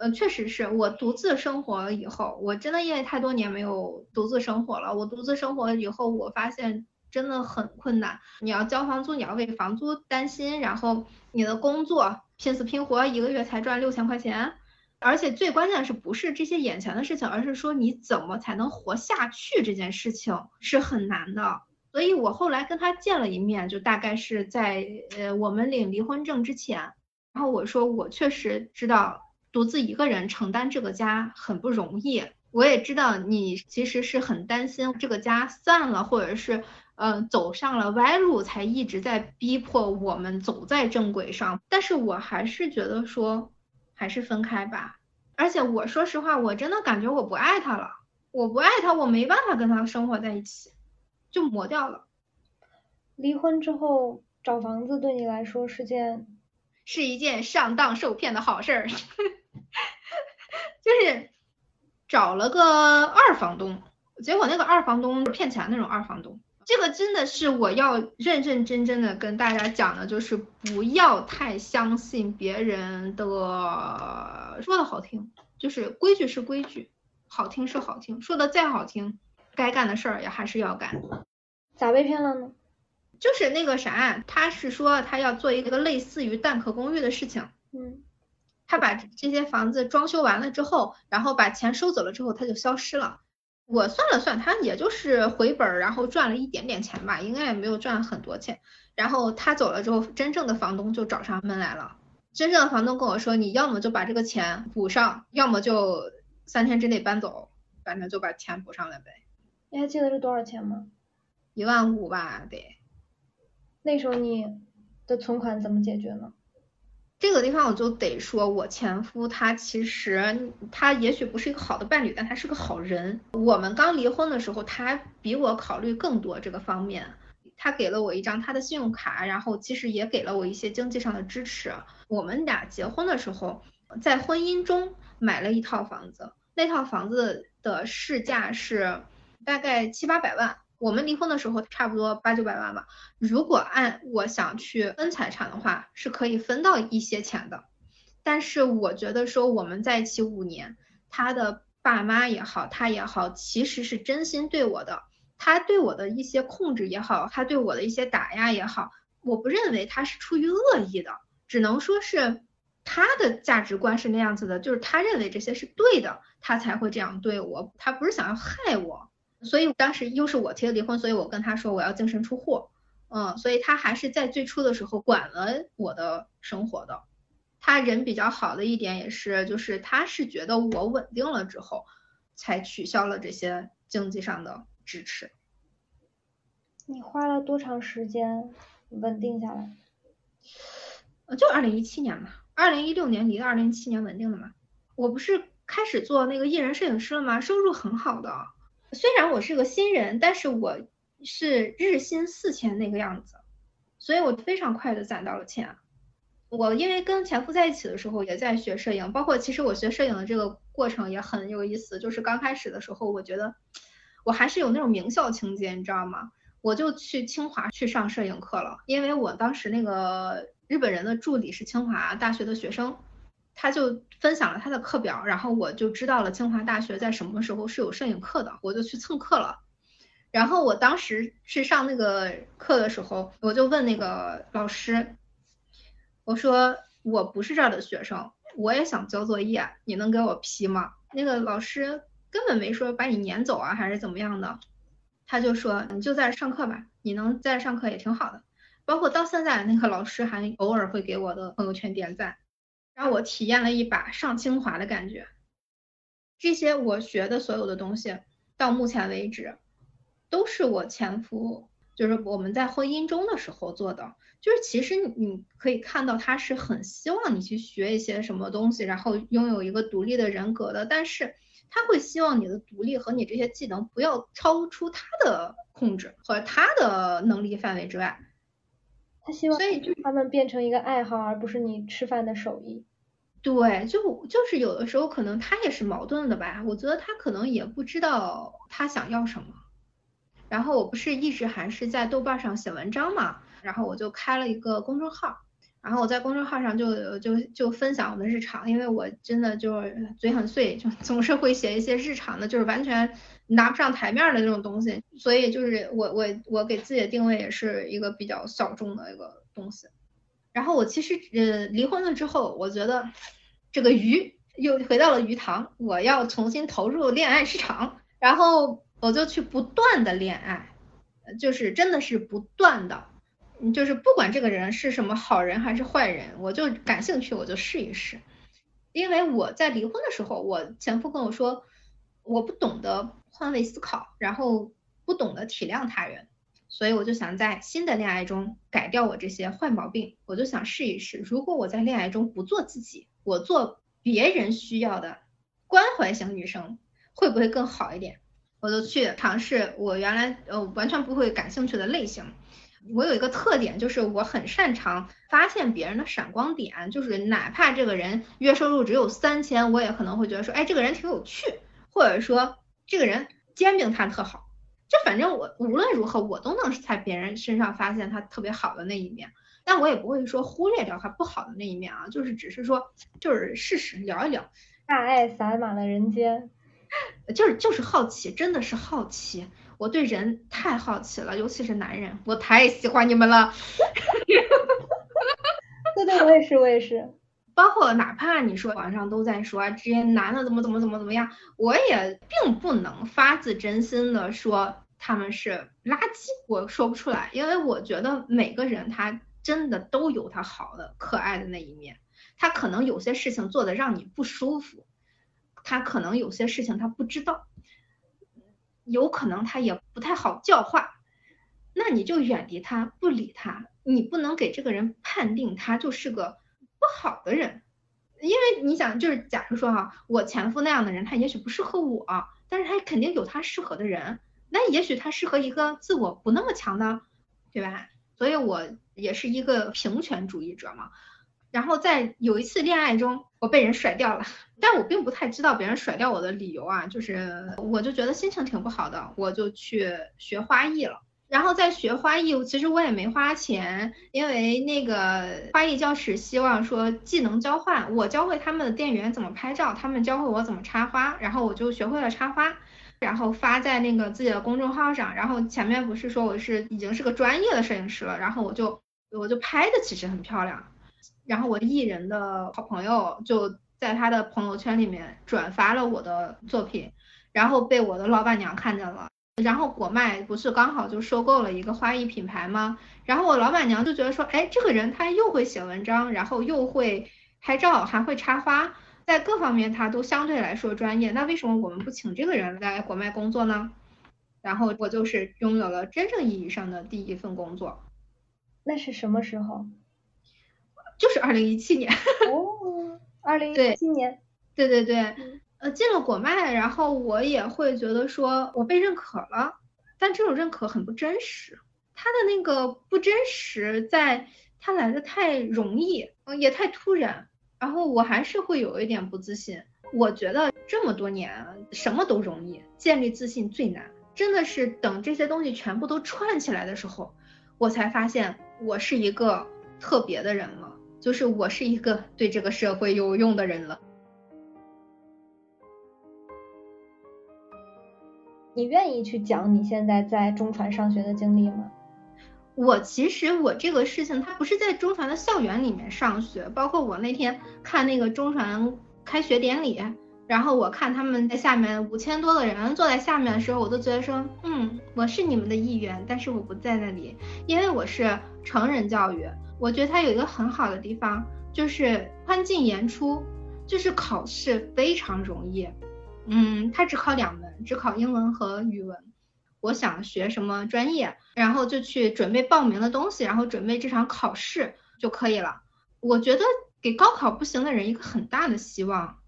S2: 呃，确实是我独自生活了以后，我真的因为太多年没有独自生活了。我独自生活以后，我发现真的很困难。你要交房租，你要为房租担心，然后你的工作拼死拼活，一个月才赚六千块钱，而且最关键的是不是这些眼前的事情，而是说你怎么才能活下去这件事情是很难的。所以我后来跟他见了一面，就大概是在呃我们领离婚证之前，然后我说我确实知道独自一个人承担这个家很不容易，我也知道你其实是很担心这个家散了，或者是呃走上了歪路，才一直在逼迫我们走在正轨上，但是我还是觉得说还是分开吧，而且我说实话，我真的感觉我不爱他了，我不爱他，我没办法跟他生活在一起。就磨掉了。
S1: 离婚之后找房子对你来说是件，
S2: 是一件上当受骗的好事儿，就是找了个二房东，结果那个二房东骗钱那种二房东。这个真的是我要认认真真的跟大家讲的，就是不要太相信别人的说的好听，就是规矩是规矩，好听是好听，说的再好听。该干的事儿也还是要干，
S1: 咋被骗了呢？
S2: 就是那个啥，他是说他要做一个类似于蛋壳公寓的事情，
S1: 嗯，
S2: 他把这些房子装修完了之后，然后把钱收走了之后，他就消失了。我算了算，他也就是回本，然后赚了一点点钱吧，应该也没有赚很多钱。然后他走了之后，真正的房东就找上门来了。真正的房东跟我说，你要么就把这个钱补上，要么就三天之内搬走，反正就把钱补上来呗。
S1: 你还记得是多少钱吗？
S2: 一万五吧，得。
S1: 那时候你的存款怎么解决呢？
S2: 这个地方我就得说，我前夫他其实他也许不是一个好的伴侣，但他是个好人。我们刚离婚的时候，他比我考虑更多这个方面。他给了我一张他的信用卡，然后其实也给了我一些经济上的支持。我们俩结婚的时候，在婚姻中买了一套房子，那套房子的市价是大概七八百万。我们离婚的时候差不多八九百万吧。如果按我想去分财产的话，是可以分到一些钱的。但是我觉得说我们在一起五年，他的爸妈也好，他也好，其实是真心对我的。他对我的一些控制也好，他对我的一些打压也好，我不认为他是出于恶意的，只能说是他的价值观是那样子的，就是他认为这些是对的，他才会这样对我，他不是想要害我。所以当时又是我提的离婚，所以我跟他说我要净身出户，嗯，所以他还是在最初的时候管了我的生活的。他人比较好的一点也是，就是他是觉得我稳定了之后，才取消了这些经济上的支持。
S1: 你花了多长时间稳定下来？
S2: 呃，就二零一七年嘛，二零一六年离的，二零一七年稳定的嘛。我不是开始做那个艺人摄影师了吗？收入很好的。虽然我是个新人，但是我是日薪四千那个样子，所以我非常快的攒到了钱。我因为跟前夫在一起的时候也在学摄影，包括其实我学摄影的这个过程也很有意思。就是刚开始的时候，我觉得我还是有那种名校情节，你知道吗？我就去清华去上摄影课了，因为我当时那个日本人的助理是清华大学的学生。他就分享了他的课表，然后我就知道了清华大学在什么时候是有摄影课的，我就去蹭课了。然后我当时去上那个课的时候，我就问那个老师，我说我不是这儿的学生，我也想交作业，你能给我批吗？那个老师根本没说把你撵走啊，还是怎么样的，他就说你就在这上课吧，你能在这上课也挺好的。包括到现在，那个老师还偶尔会给我的朋友圈点赞。让我体验了一把上清华的感觉。这些我学的所有的东西，到目前为止，都是我前夫，就是我们在婚姻中的时候做的。就是其实你可以看到，他是很希望你去学一些什么东西，然后拥有一个独立的人格的。但是他会希望你的独立和你这些技能不要超出他的控制和他的能力范围之外。
S1: 他希望所以就他们变成一个爱好，而不是你吃饭的手艺。
S2: 对，就就是有的时候可能他也是矛盾的吧，我觉得他可能也不知道他想要什么。然后我不是一直还是在豆瓣上写文章嘛，然后我就开了一个公众号，然后我在公众号上就就就分享我的日常，因为我真的就是嘴很碎，就总是会写一些日常的，就是完全拿不上台面的那种东西，所以就是我我我给自己的定位也是一个比较小众的一个东西。然后我其实呃离婚了之后，我觉得这个鱼又回到了鱼塘，我要重新投入恋爱市场，然后我就去不断的恋爱，就是真的是不断的，就是不管这个人是什么好人还是坏人，我就感兴趣我就试一试，因为我在离婚的时候，我前夫跟我说，我不懂得换位思考，然后不懂得体谅他人。所以我就想在新的恋爱中改掉我这些坏毛病，我就想试一试，如果我在恋爱中不做自己，我做别人需要的关怀型女生，会不会更好一点？我就去尝试我原来呃完全不会感兴趣的类型。我有一个特点，就是我很擅长发现别人的闪光点，就是哪怕这个人月收入只有三千，我也可能会觉得说，哎，这个人挺有趣，或者说这个人煎饼摊特好。就反正我无论如何，我都能在别人身上发现他特别好的那一面，但我也不会说忽略掉他不好的那一面啊，就是只是说就是事实聊一聊，
S1: 大爱洒满了人间，
S2: 就是就是好奇，真的是好奇，我对人太好奇了，尤其是男人，我太喜欢你们了，
S1: 对对，我也是，我也是。
S2: 包括哪怕你说网上都在说这些男的怎么怎么怎么怎么样，我也并不能发自真心的说他们是垃圾，我说不出来，因为我觉得每个人他真的都有他好的可爱的那一面，他可能有些事情做的让你不舒服，他可能有些事情他不知道，有可能他也不太好教化，那你就远离他，不理他，你不能给这个人判定他就是个。好的人。因为你想，就是假如说哈，我前夫那样的人，他也许不适合我，但是他肯定有他适合的人。那也许他适合一个自我不那么强的，对吧？所以我也是一个平权主义者嘛。然后在有一次恋爱中，我被人甩掉了，但我并不太知道别人甩掉我的理由啊，就是我就觉得心情挺不好的，我就去学花艺了。然后在学花艺，其实我也没花钱，因为那个花艺教室希望说技能交换，我教会他们的店员怎么拍照，他们教会我怎么插花，然后我就学会了插花，然后发在那个自己的公众号上。然后前面不是说我是已经是个专业的摄影师了，然后我就我就拍的其实很漂亮。然后我艺人的好朋友就在他的朋友圈里面转发了我的作品，然后被我的老板娘看见了。然后果麦不是刚好就收购了一个花艺品牌吗？然后我老板娘就觉得说，哎，这个人他又会写文章，然后又会拍照，还会插花，在各方面他都相对来说专业。那为什么我们不请这个人来果麦工作呢？然后我就是拥有了真正意义上的第一份工作。
S1: 那是什么时候？
S2: 就是二零一七年。
S1: 哦，二零一七年。
S2: 对对对。呃，进了果麦，然后我也会觉得说我被认可了，但这种认可很不真实，他的那个不真实，在他来的太容易，嗯，也太突然，然后我还是会有一点不自信。我觉得这么多年什么都容易，建立自信最难，真的是等这些东西全部都串起来的时候，我才发现我是一个特别的人了，就是我是一个对这个社会有用的人了。
S1: 你愿意去讲你现在在中传上学的经历吗？
S2: 我其实我这个事情，它不是在中传的校园里面上学，包括我那天看那个中传开学典礼，然后我看他们在下面五千多个人坐在下面的时候，我都觉得说，嗯，我是你们的一员，但是我不在那里，因为我是成人教育。我觉得它有一个很好的地方，就是宽进严出，就是考试非常容易。嗯，他只考两门，只考英文和语文。我想学什么专业，然后就去准备报名的东西，然后准备这场考试就可以了。我觉得给高考不行的人一个很大的希望，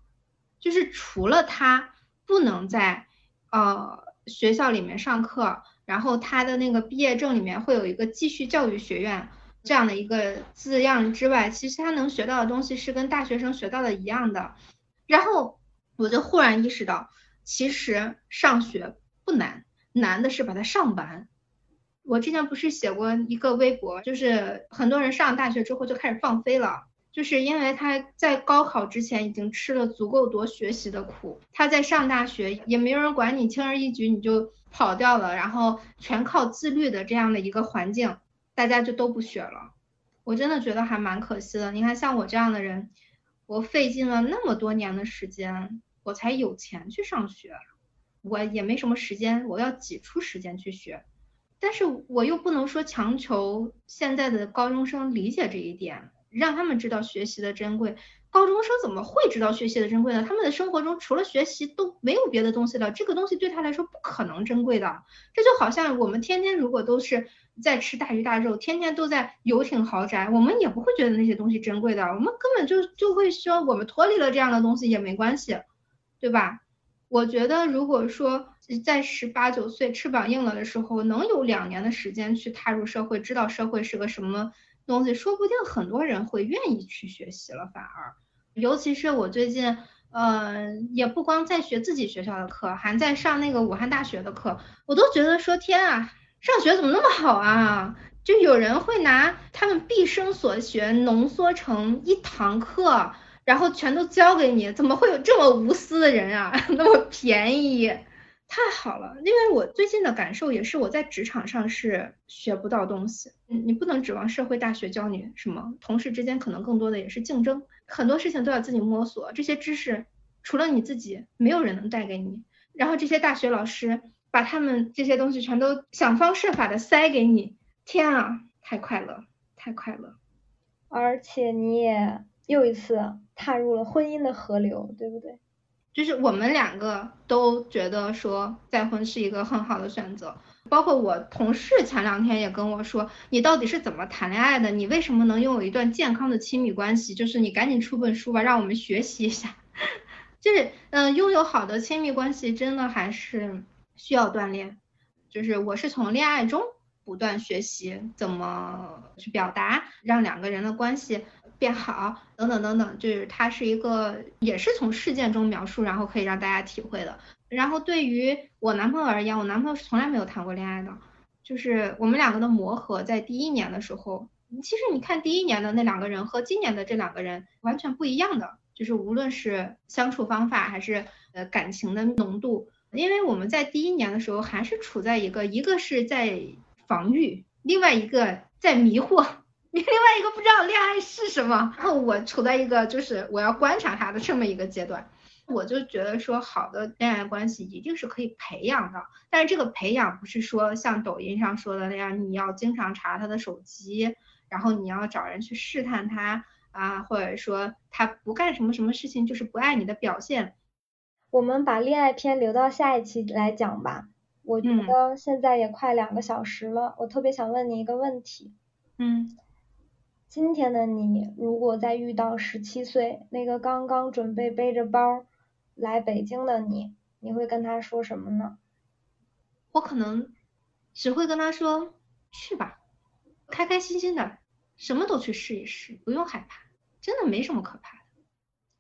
S2: 就是除了他不能在呃学校里面上课，然后他的那个毕业证里面会有一个继续教育学院这样的一个字样之外，其实他能学到的东西是跟大学生学到的一样的。然后。我就忽然意识到，其实上学不难，难的是把它上完。我之前不是写过一个微博，就是很多人上大学之后就开始放飞了，就是因为他在高考之前已经吃了足够多学习的苦，他在上大学也没有人管你，轻而易举你就跑掉了，然后全靠自律的这样的一个环境，大家就都不学了。我真的觉得还蛮可惜的。你看，像我这样的人，我费尽了那么多年的时间。我才有钱去上学，我也没什么时间，我要挤出时间去学，但是我又不能说强求现在的高中生理解这一点，让他们知道学习的珍贵。高中生怎么会知道学习的珍贵呢？他们的生活中除了学习都没有别的东西了，这个东西对他来说不可能珍贵的。这就好像我们天天如果都是在吃大鱼大肉，天天都在游艇豪宅，我们也不会觉得那些东西珍贵的，我们根本就就会说我们脱离了这样的东西也没关系。对吧？我觉得如果说在十八九岁翅膀硬了的时候，能有两年的时间去踏入社会，知道社会是个什么东西，说不定很多人会愿意去学习了。反而，尤其是我最近，呃，也不光在学自己学校的课，还在上那个武汉大学的课，我都觉得说天啊，上学怎么那么好啊？就有人会拿他们毕生所学浓缩成一堂课。然后全都教给你，怎么会有这么无私的人啊？那么便宜，太好了。因为我最近的感受也是，我在职场上是学不到东西。嗯，你不能指望社会大学教你什么，同事之间可能更多的也是竞争，很多事情都要自己摸索。这些知识除了你自己，没有人能带给你。然后这些大学老师把他们这些东西全都想方设法的塞给你，天啊，太快乐，太快乐。
S1: 而且你也。又一次踏入了婚姻的河流，对不对？
S2: 就是我们两个都觉得说再婚是一个很好的选择。包括我同事前两天也跟我说，你到底是怎么谈恋爱的？你为什么能拥有一段健康的亲密关系？就是你赶紧出本书吧，让我们学习一下。就是，嗯，拥有好的亲密关系真的还是需要锻炼。就是我是从恋爱中不断学习怎么去表达，让两个人的关系变好，等等等等。就是它是一个，也是从事件中描述，然后可以让大家体会的。然后对于我男朋友而言，我男朋友是从来没有谈过恋爱的，就是我们两个的磨合在第一年的时候，其实你看第一年的那两个人和今年的这两个人完全不一样的，就是无论是相处方法还是呃感情的浓度，因为我们在第一年的时候还是处在一个一个是在防御，另外一个在迷惑，另外一个不知道恋爱是什么，然后我处在一个就是我要观察他的这么一个阶段。我就觉得说，好的恋爱关系一定是可以培养的，但是这个培养不是说像抖音上说的那样，你要经常查他的手机，然后你要找人去试探他啊，或者说他不干什么什么事情就是不爱你的表现。
S1: 我们把恋爱篇留到下一期来讲吧。我觉得现在也快两个小时了，我特别想问你一个问题。
S2: 嗯。
S1: 今天的你，如果再遇到十七岁那个刚刚准备背着包。来北京的你，你会跟他说什么呢？
S2: 我可能只会跟他说去吧，开开心心的，什么都去试一试，不用害怕，真的没什么可怕的。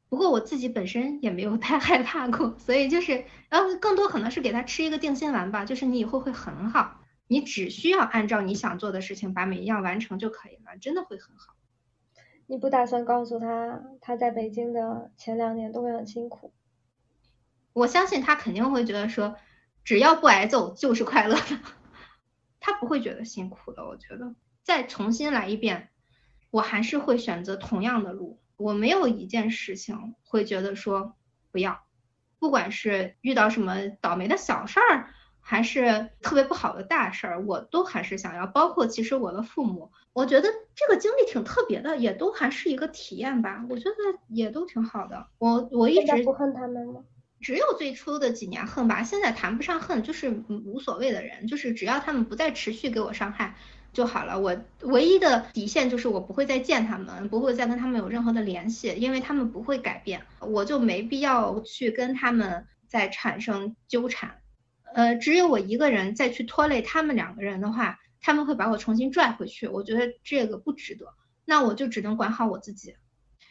S2: 不过我自己本身也没有太害怕过，所以就是，然后更多可能是给他吃一个定心丸吧，就是你以后会很好，你只需要按照你想做的事情把每一样完成就可以了，真的会很好。
S1: 你不打算告诉他，他在北京的前两年都会很辛苦？
S2: 我相信他肯定会觉得说，只要不挨揍就是快乐的，他不会觉得辛苦的。我觉得再重新来一遍，我还是会选择同样的路。我没有一件事情会觉得说不要，不管是遇到什么倒霉的小事儿，还是特别不好的大事儿，我都还是想要。包括其实我的父母，我觉得这个经历挺特别的，也都还是一个体验吧。我觉得也都挺好的。我我一直
S1: 不恨他们吗？
S2: 只有最初的几年恨吧，现在谈不上恨，就是无所谓的人，就是只要他们不再持续给我伤害就好了。我唯一的底线就是我不会再见他们，不会再跟他们有任何的联系，因为他们不会改变，我就没必要去跟他们再产生纠缠。呃，只有我一个人再去拖累他们两个人的话，他们会把我重新拽回去，我觉得这个不值得，那我就只能管好我自己。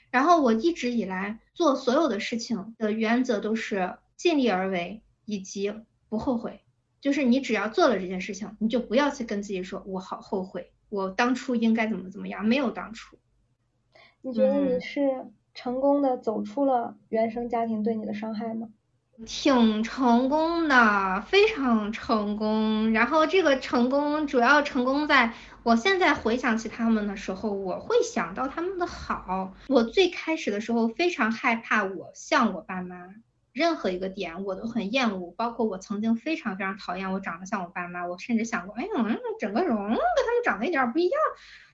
S2: 然后我一直以来做所有的事情的原则都是尽力而为以及不后悔，就是你只要做了这件事情，你就不要去跟自己说我好后悔，我当初应该怎么怎么样，没有当初。
S1: 你觉得你是成功的走出了原生家庭对你的伤害吗？
S2: 挺成功的，非常成功。然后这个成功主要成功在。我现在回想起他们的时候，我会想到他们的好。我最开始的时候非常害怕，我像我爸妈，任何一个点我都很厌恶。包括我曾经非常非常讨厌我长得像我爸妈，我甚至想过，哎呀，整个容跟他们长得一点不一样。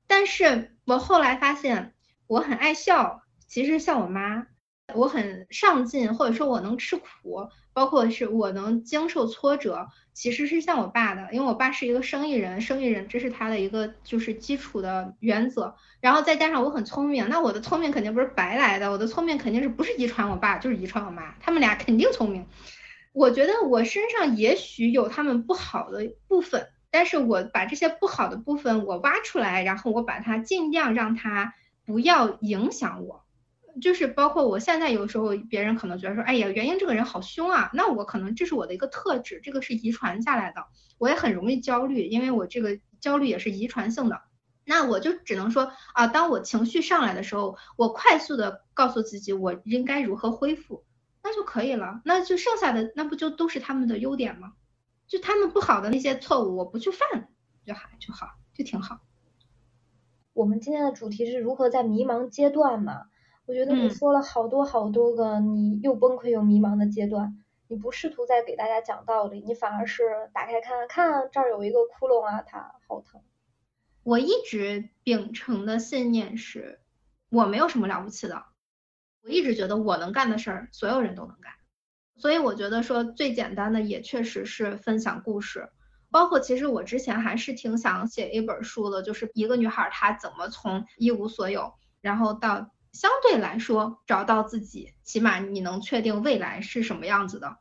S2: 但是我后来发现，我很爱笑，其实像我妈。我很上进，或者说我能吃苦，包括是我能经受挫折，其实是像我爸的，因为我爸是一个生意人，生意人这是他的一个就是基础的原则。然后再加上我很聪明，那我的聪明肯定不是白来的，我的聪明肯定是不是遗传我爸，就是遗传我妈，他们俩肯定聪明。我觉得我身上也许有他们不好的部分，但是我把这些不好的部分我挖出来，然后我把它尽量让它不要影响我。就是包括我现在有时候别人可能觉得说，哎呀，元英这个人好凶啊，那我可能这是我的一个特质，这个是遗传下来的，我也很容易焦虑，因为我这个焦虑也是遗传性的，那我就只能说啊，当我情绪上来的时候，我快速的告诉自己我应该如何恢复，那就可以了，那就剩下的那不就都是他们的优点吗？就他们不好的那些错误我不去犯就好就好就挺好。
S1: 我们今天的主题是如何在迷茫阶段嘛？我觉得你说了好多好多个你又崩溃又迷茫的阶段，你不试图再给大家讲道理，你反而是打开看看这儿有一个窟窿啊，它好疼。
S2: 我一直秉承的信念是，我没有什么了不起的，我一直觉得我能干的事儿，所有人都能干。所以我觉得说最简单的也确实是分享故事。包括其实我之前还是挺想写一本书的，就是一个女孩她怎么从一无所有，然后到相对来说找到自己，起码你能确定未来是什么样子的。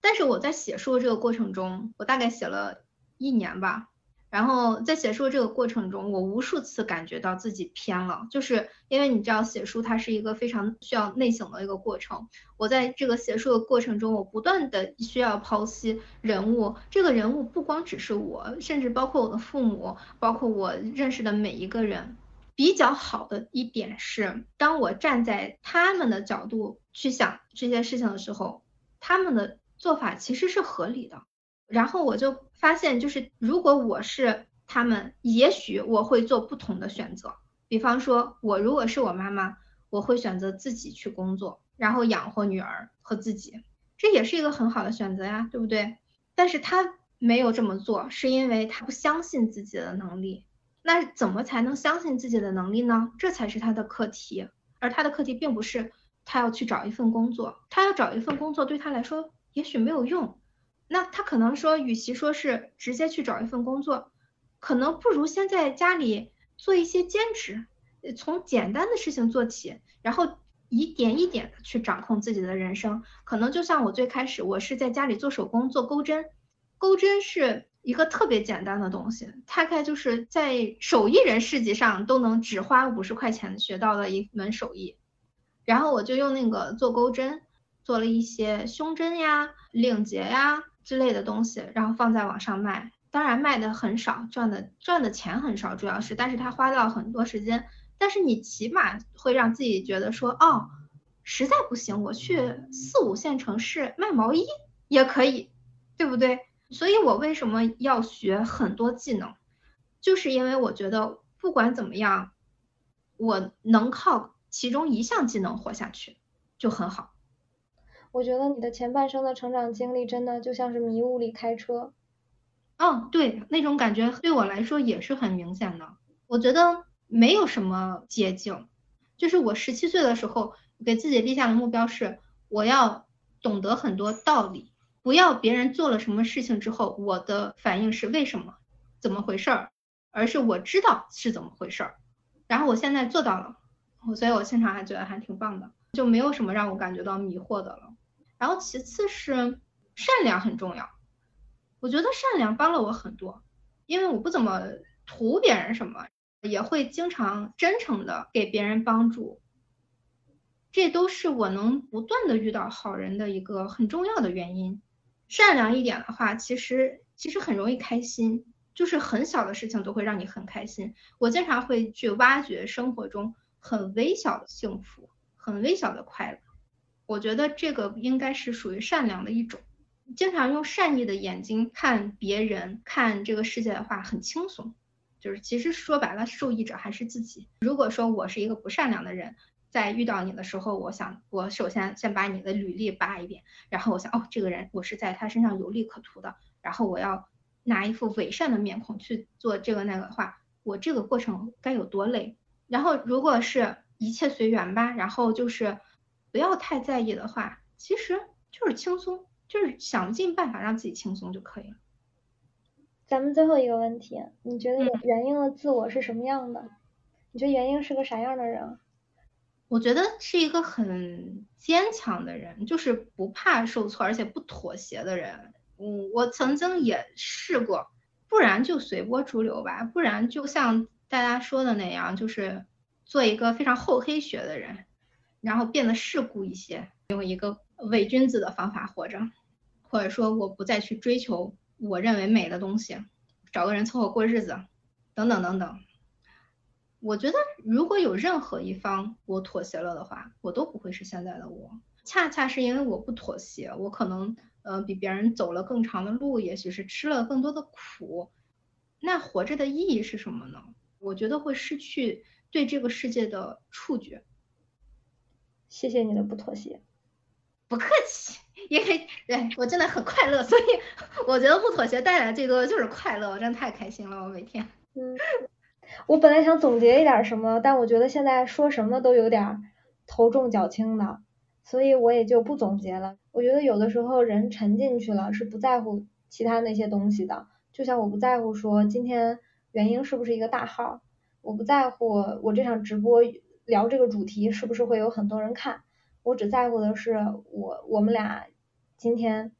S2: 但是我在写书这个过程中，我大概写了一年吧。然后在写书这个过程中，我无数次感觉到自己偏了，就是因为你知道写书它是一个非常需要内省的一个过程。我在这个写书的过程中，我不断的需要剖析人物，这个人物不光只是我，甚至包括我的父母，包括我认识的每一个人。比较好的一点是，当我站在他们的角度去想这些事情的时候，他们的做法其实是合理的。然后我就发现，就是如果我是他们，也许我会做不同的选择。比方说，我如果是我妈妈，我会选择自己去工作，然后养活女儿和自己，这也是一个很好的选择呀，对不对？但是他没有这么做，是因为他不相信自己的能力。那怎么才能相信自己的能力呢？这才是他的课题。而他的课题并不是他要去找一份工作，他要找一份工作对他来说也许没有用。那他可能说，与其说是直接去找一份工作，可能不如先在家里做一些兼职，从简单的事情做起，然后一点一点的去掌控自己的人生。可能就像我最开始，我是在家里做手工做钩针，钩针是一个特别简单的东西，大概就是在手艺人市集上都能只花五十块钱学到的一门手艺。然后我就用那个做钩针，做了一些胸针呀、领结呀。之类的东西，然后放在网上卖，当然卖的很少，赚的赚的钱很少，主要是，但是他花掉很多时间，但是你起码会让自己觉得说，哦，实在不行，我去四五线城市卖毛衣也可以，对不对？所以我为什么要学很多技能，就是因为我觉得不管怎么样，我能靠其中一项技能活下去就很好。
S1: 我觉得你的前半生的成长经历真的就像是迷雾里开车，
S2: 嗯，对，那种感觉对我来说也是很明显的。我觉得没有什么捷径，就是我十七岁的时候给自己立下的目标是，我要懂得很多道理，不要别人做了什么事情之后，我的反应是为什么，怎么回事儿，而是我知道是怎么回事儿。然后我现在做到了，所以我现场还觉得还挺棒的，就没有什么让我感觉到迷惑的了。然后其次是善良很重要，我觉得善良帮了我很多，因为我不怎么图别人什么，也会经常真诚的给别人帮助，这都是我能不断的遇到好人的一个很重要的原因。善良一点的话，其实其实很容易开心，就是很小的事情都会让你很开心。我经常会去挖掘生活中很微小的幸福，很微小的快乐。我觉得这个应该是属于善良的一种，经常用善意的眼睛看别人、看这个世界的话，很轻松。就是其实说白了，受益者还是自己。如果说我是一个不善良的人，在遇到你的时候，我想我首先先把你的履历扒一遍，然后我想哦，这个人我是在他身上有利可图的，然后我要拿一副伪善的面孔去做这个那个的话，我这个过程该有多累？然后如果是一切随缘吧，然后就是。不要太在意的话，其实就是轻松，就是想尽办法让自己轻松就可以了。
S1: 咱们最后一个问题，你觉得元英的自我是什么样的？你觉得元英是个啥样的人？
S2: 我觉得是一个很坚强的人，就是不怕受挫，而且不妥协的人。嗯，我曾经也试过，不然就随波逐流吧，不然就像大家说的那样，就是做一个非常厚黑学的人。然后变得世故一些，用一个伪君子的方法活着，或者说我不再去追求我认为美的东西，找个人凑合过日子，等等等等。我觉得如果有任何一方我妥协了的话，我都不会是现在的我。恰恰是因为我不妥协，我可能呃比别人走了更长的路，也许是吃了更多的苦。那活着的意义是什么呢？我觉得会失去对这个世界的触觉。
S1: 谢谢你的不妥协，
S2: 不客气，因为对我真的很快乐，所以 我觉得不妥协带来最多的就是快乐，我真的太开心了，我每天。
S1: 嗯，我本来想总结一点什么，但我觉得现在说什么都有点头重脚轻的，所以我也就不总结了。我觉得有的时候人沉进去了，是不在乎其他那些东西的，就像我不在乎说今天元英是不是一个大号，我不在乎我这场直播聊这个主题是不是会有很多人看，我只在乎的是我我们俩今天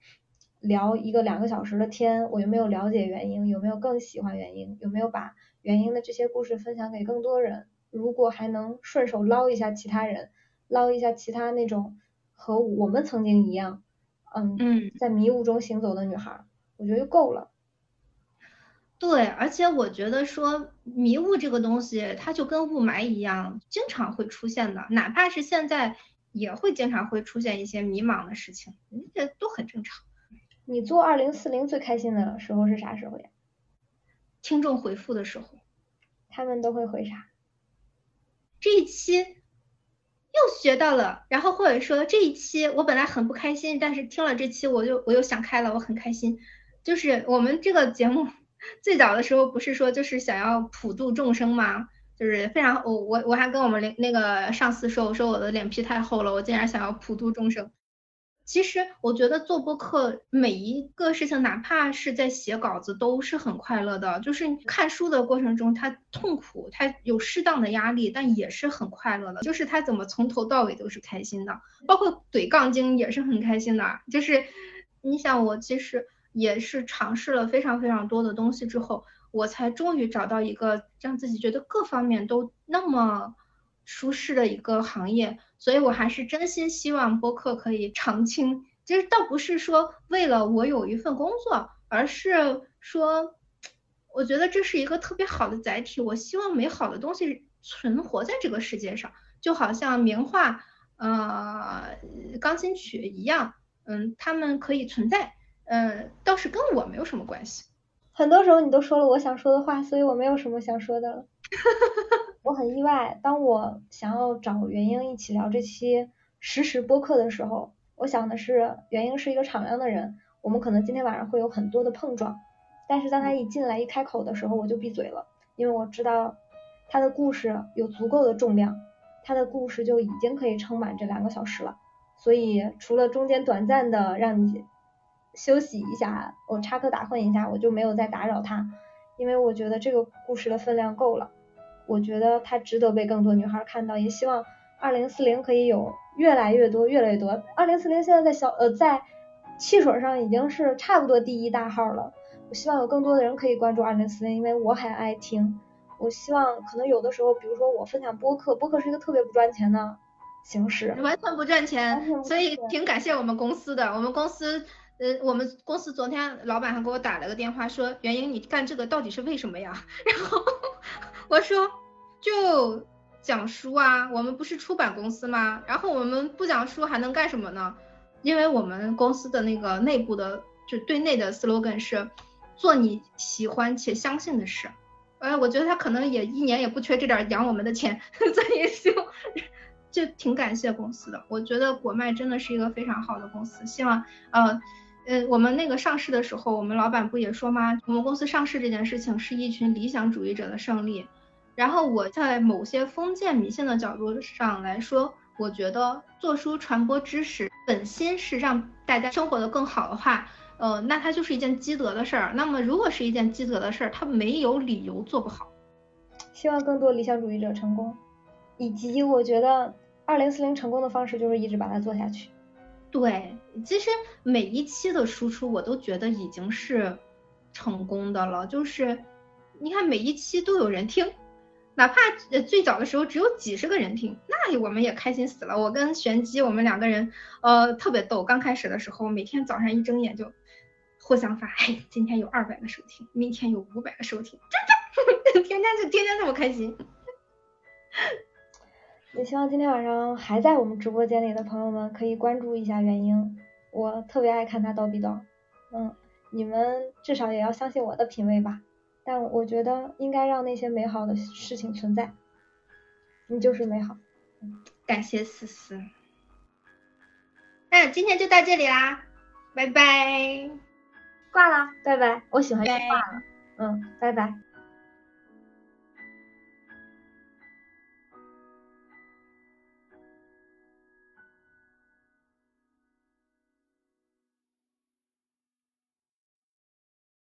S1: 聊一个两个小时的天，我有没有了解元英，有没有更喜欢元英，有没有把元英的这些故事分享给更多人，如果还能顺手捞一下其他人，捞一下其他那种和我们曾经一样，嗯
S2: 嗯，
S1: 在迷雾中行走的女孩，我觉得就够了。
S2: 对，而且我觉得说迷雾这个东西，它就跟雾霾一样，经常会出现的，哪怕是现在也会经常会出现一些迷茫的事情，这都很正常。
S1: 你做二零四零最开心的时候是啥时候呀？
S2: 听众回复的时候，
S1: 他们都会回啥？
S2: 这一期又学到了，然后或者说这一期我本来很不开心，但是听了这期我就我又想开了，我很开心。就是我们这个节目。最早的时候不是说就是想要普度众生吗？就是非常我我我还跟我们那那个上司说，我说我的脸皮太厚了，我竟然想要普度众生。其实我觉得做播客每一个事情，哪怕是在写稿子，都是很快乐的。就是看书的过程中，它痛苦，它有适当的压力，但也是很快乐的。就是它怎么从头到尾都是开心的，包括怼杠精也是很开心的。就是你想我其实。也是尝试了非常非常多的东西之后，我才终于找到一个让自己觉得各方面都那么舒适的一个行业，所以我还是真心希望播客可以长青。其实倒不是说为了我有一份工作，而是说，我觉得这是一个特别好的载体。我希望美好的东西存活在这个世界上，就好像名画、呃钢琴曲一样，嗯，他们可以存在。嗯，倒是跟我没有什么关系。
S1: 很多时候你都说了我想说的话，所以我没有什么想说的了。我很意外，当我想要找元英一起聊这期实时播客的时候，我想的是元英是一个敞亮的人，我们可能今天晚上会有很多的碰撞。但是当他一进来一开口的时候，我就闭嘴了，因为我知道他的故事有足够的重量，他的故事就已经可以撑满这两个小时了。所以除了中间短暂的让你。休息一下，我插科打诨一下，我就没有再打扰他，因为我觉得这个故事的分量够了，我觉得它值得被更多女孩看到，也希望二零四零可以有越来越多、越来越多。二零四零现在在小呃在汽水上已经是差不多第一大号了，我希望有更多的人可以关注二零四零，因为我很爱听。我希望可能有的时候，比如说我分享播客，播客是一个特别不赚钱的形式，
S2: 完全不赚钱，所以挺感谢我们公司的，我们公司。呃，我们公司昨天老板还给我打了个电话，说袁英，你干这个到底是为什么呀？然后我说就讲书啊，我们不是出版公司吗？然后我们不讲书还能干什么呢？因为我们公司的那个内部的就对内的 slogan 是做你喜欢且相信的事。哎，我觉得他可能也一年也不缺这点养我们的钱，所以就就挺感谢公司的。我觉得果麦真的是一个非常好的公司，希望呃。呃，我们那个上市的时候，我们老板不也说吗？我们公司上市这件事情是一群理想主义者的胜利。然后我在某些封建迷信的角度上来说，我觉得做书传播知识，本心是让大家生活的更好的话，呃，那它就是一件积德的事儿。那么如果是一件积德的事儿，它没有理由做不好。
S1: 希望更多理想主义者成功，以及我觉得二零四零成功的方式就是一直把它做下去。
S2: 对，其实每一期的输出我都觉得已经是成功的了。就是你看每一期都有人听，哪怕呃最早的时候只有几十个人听，那我们也开心死了。我跟玄机我们两个人呃特别逗，刚开始的时候每天早上一睁眼就互相发，嘿，今天有二百个收听，明天有五百个收听，真的，天天就天天这么开心。
S1: 也希望今天晚上还在我们直播间里的朋友们可以关注一下元英，我特别爱看他叨逼叨，嗯，你们至少也要相信我的品味吧。但我觉得应该让那些美好的事情存在，你就是美好。
S2: 感谢思思，那今天就到这里啦，拜拜，
S1: 挂了，拜拜。我喜欢挂了，嗯，拜拜。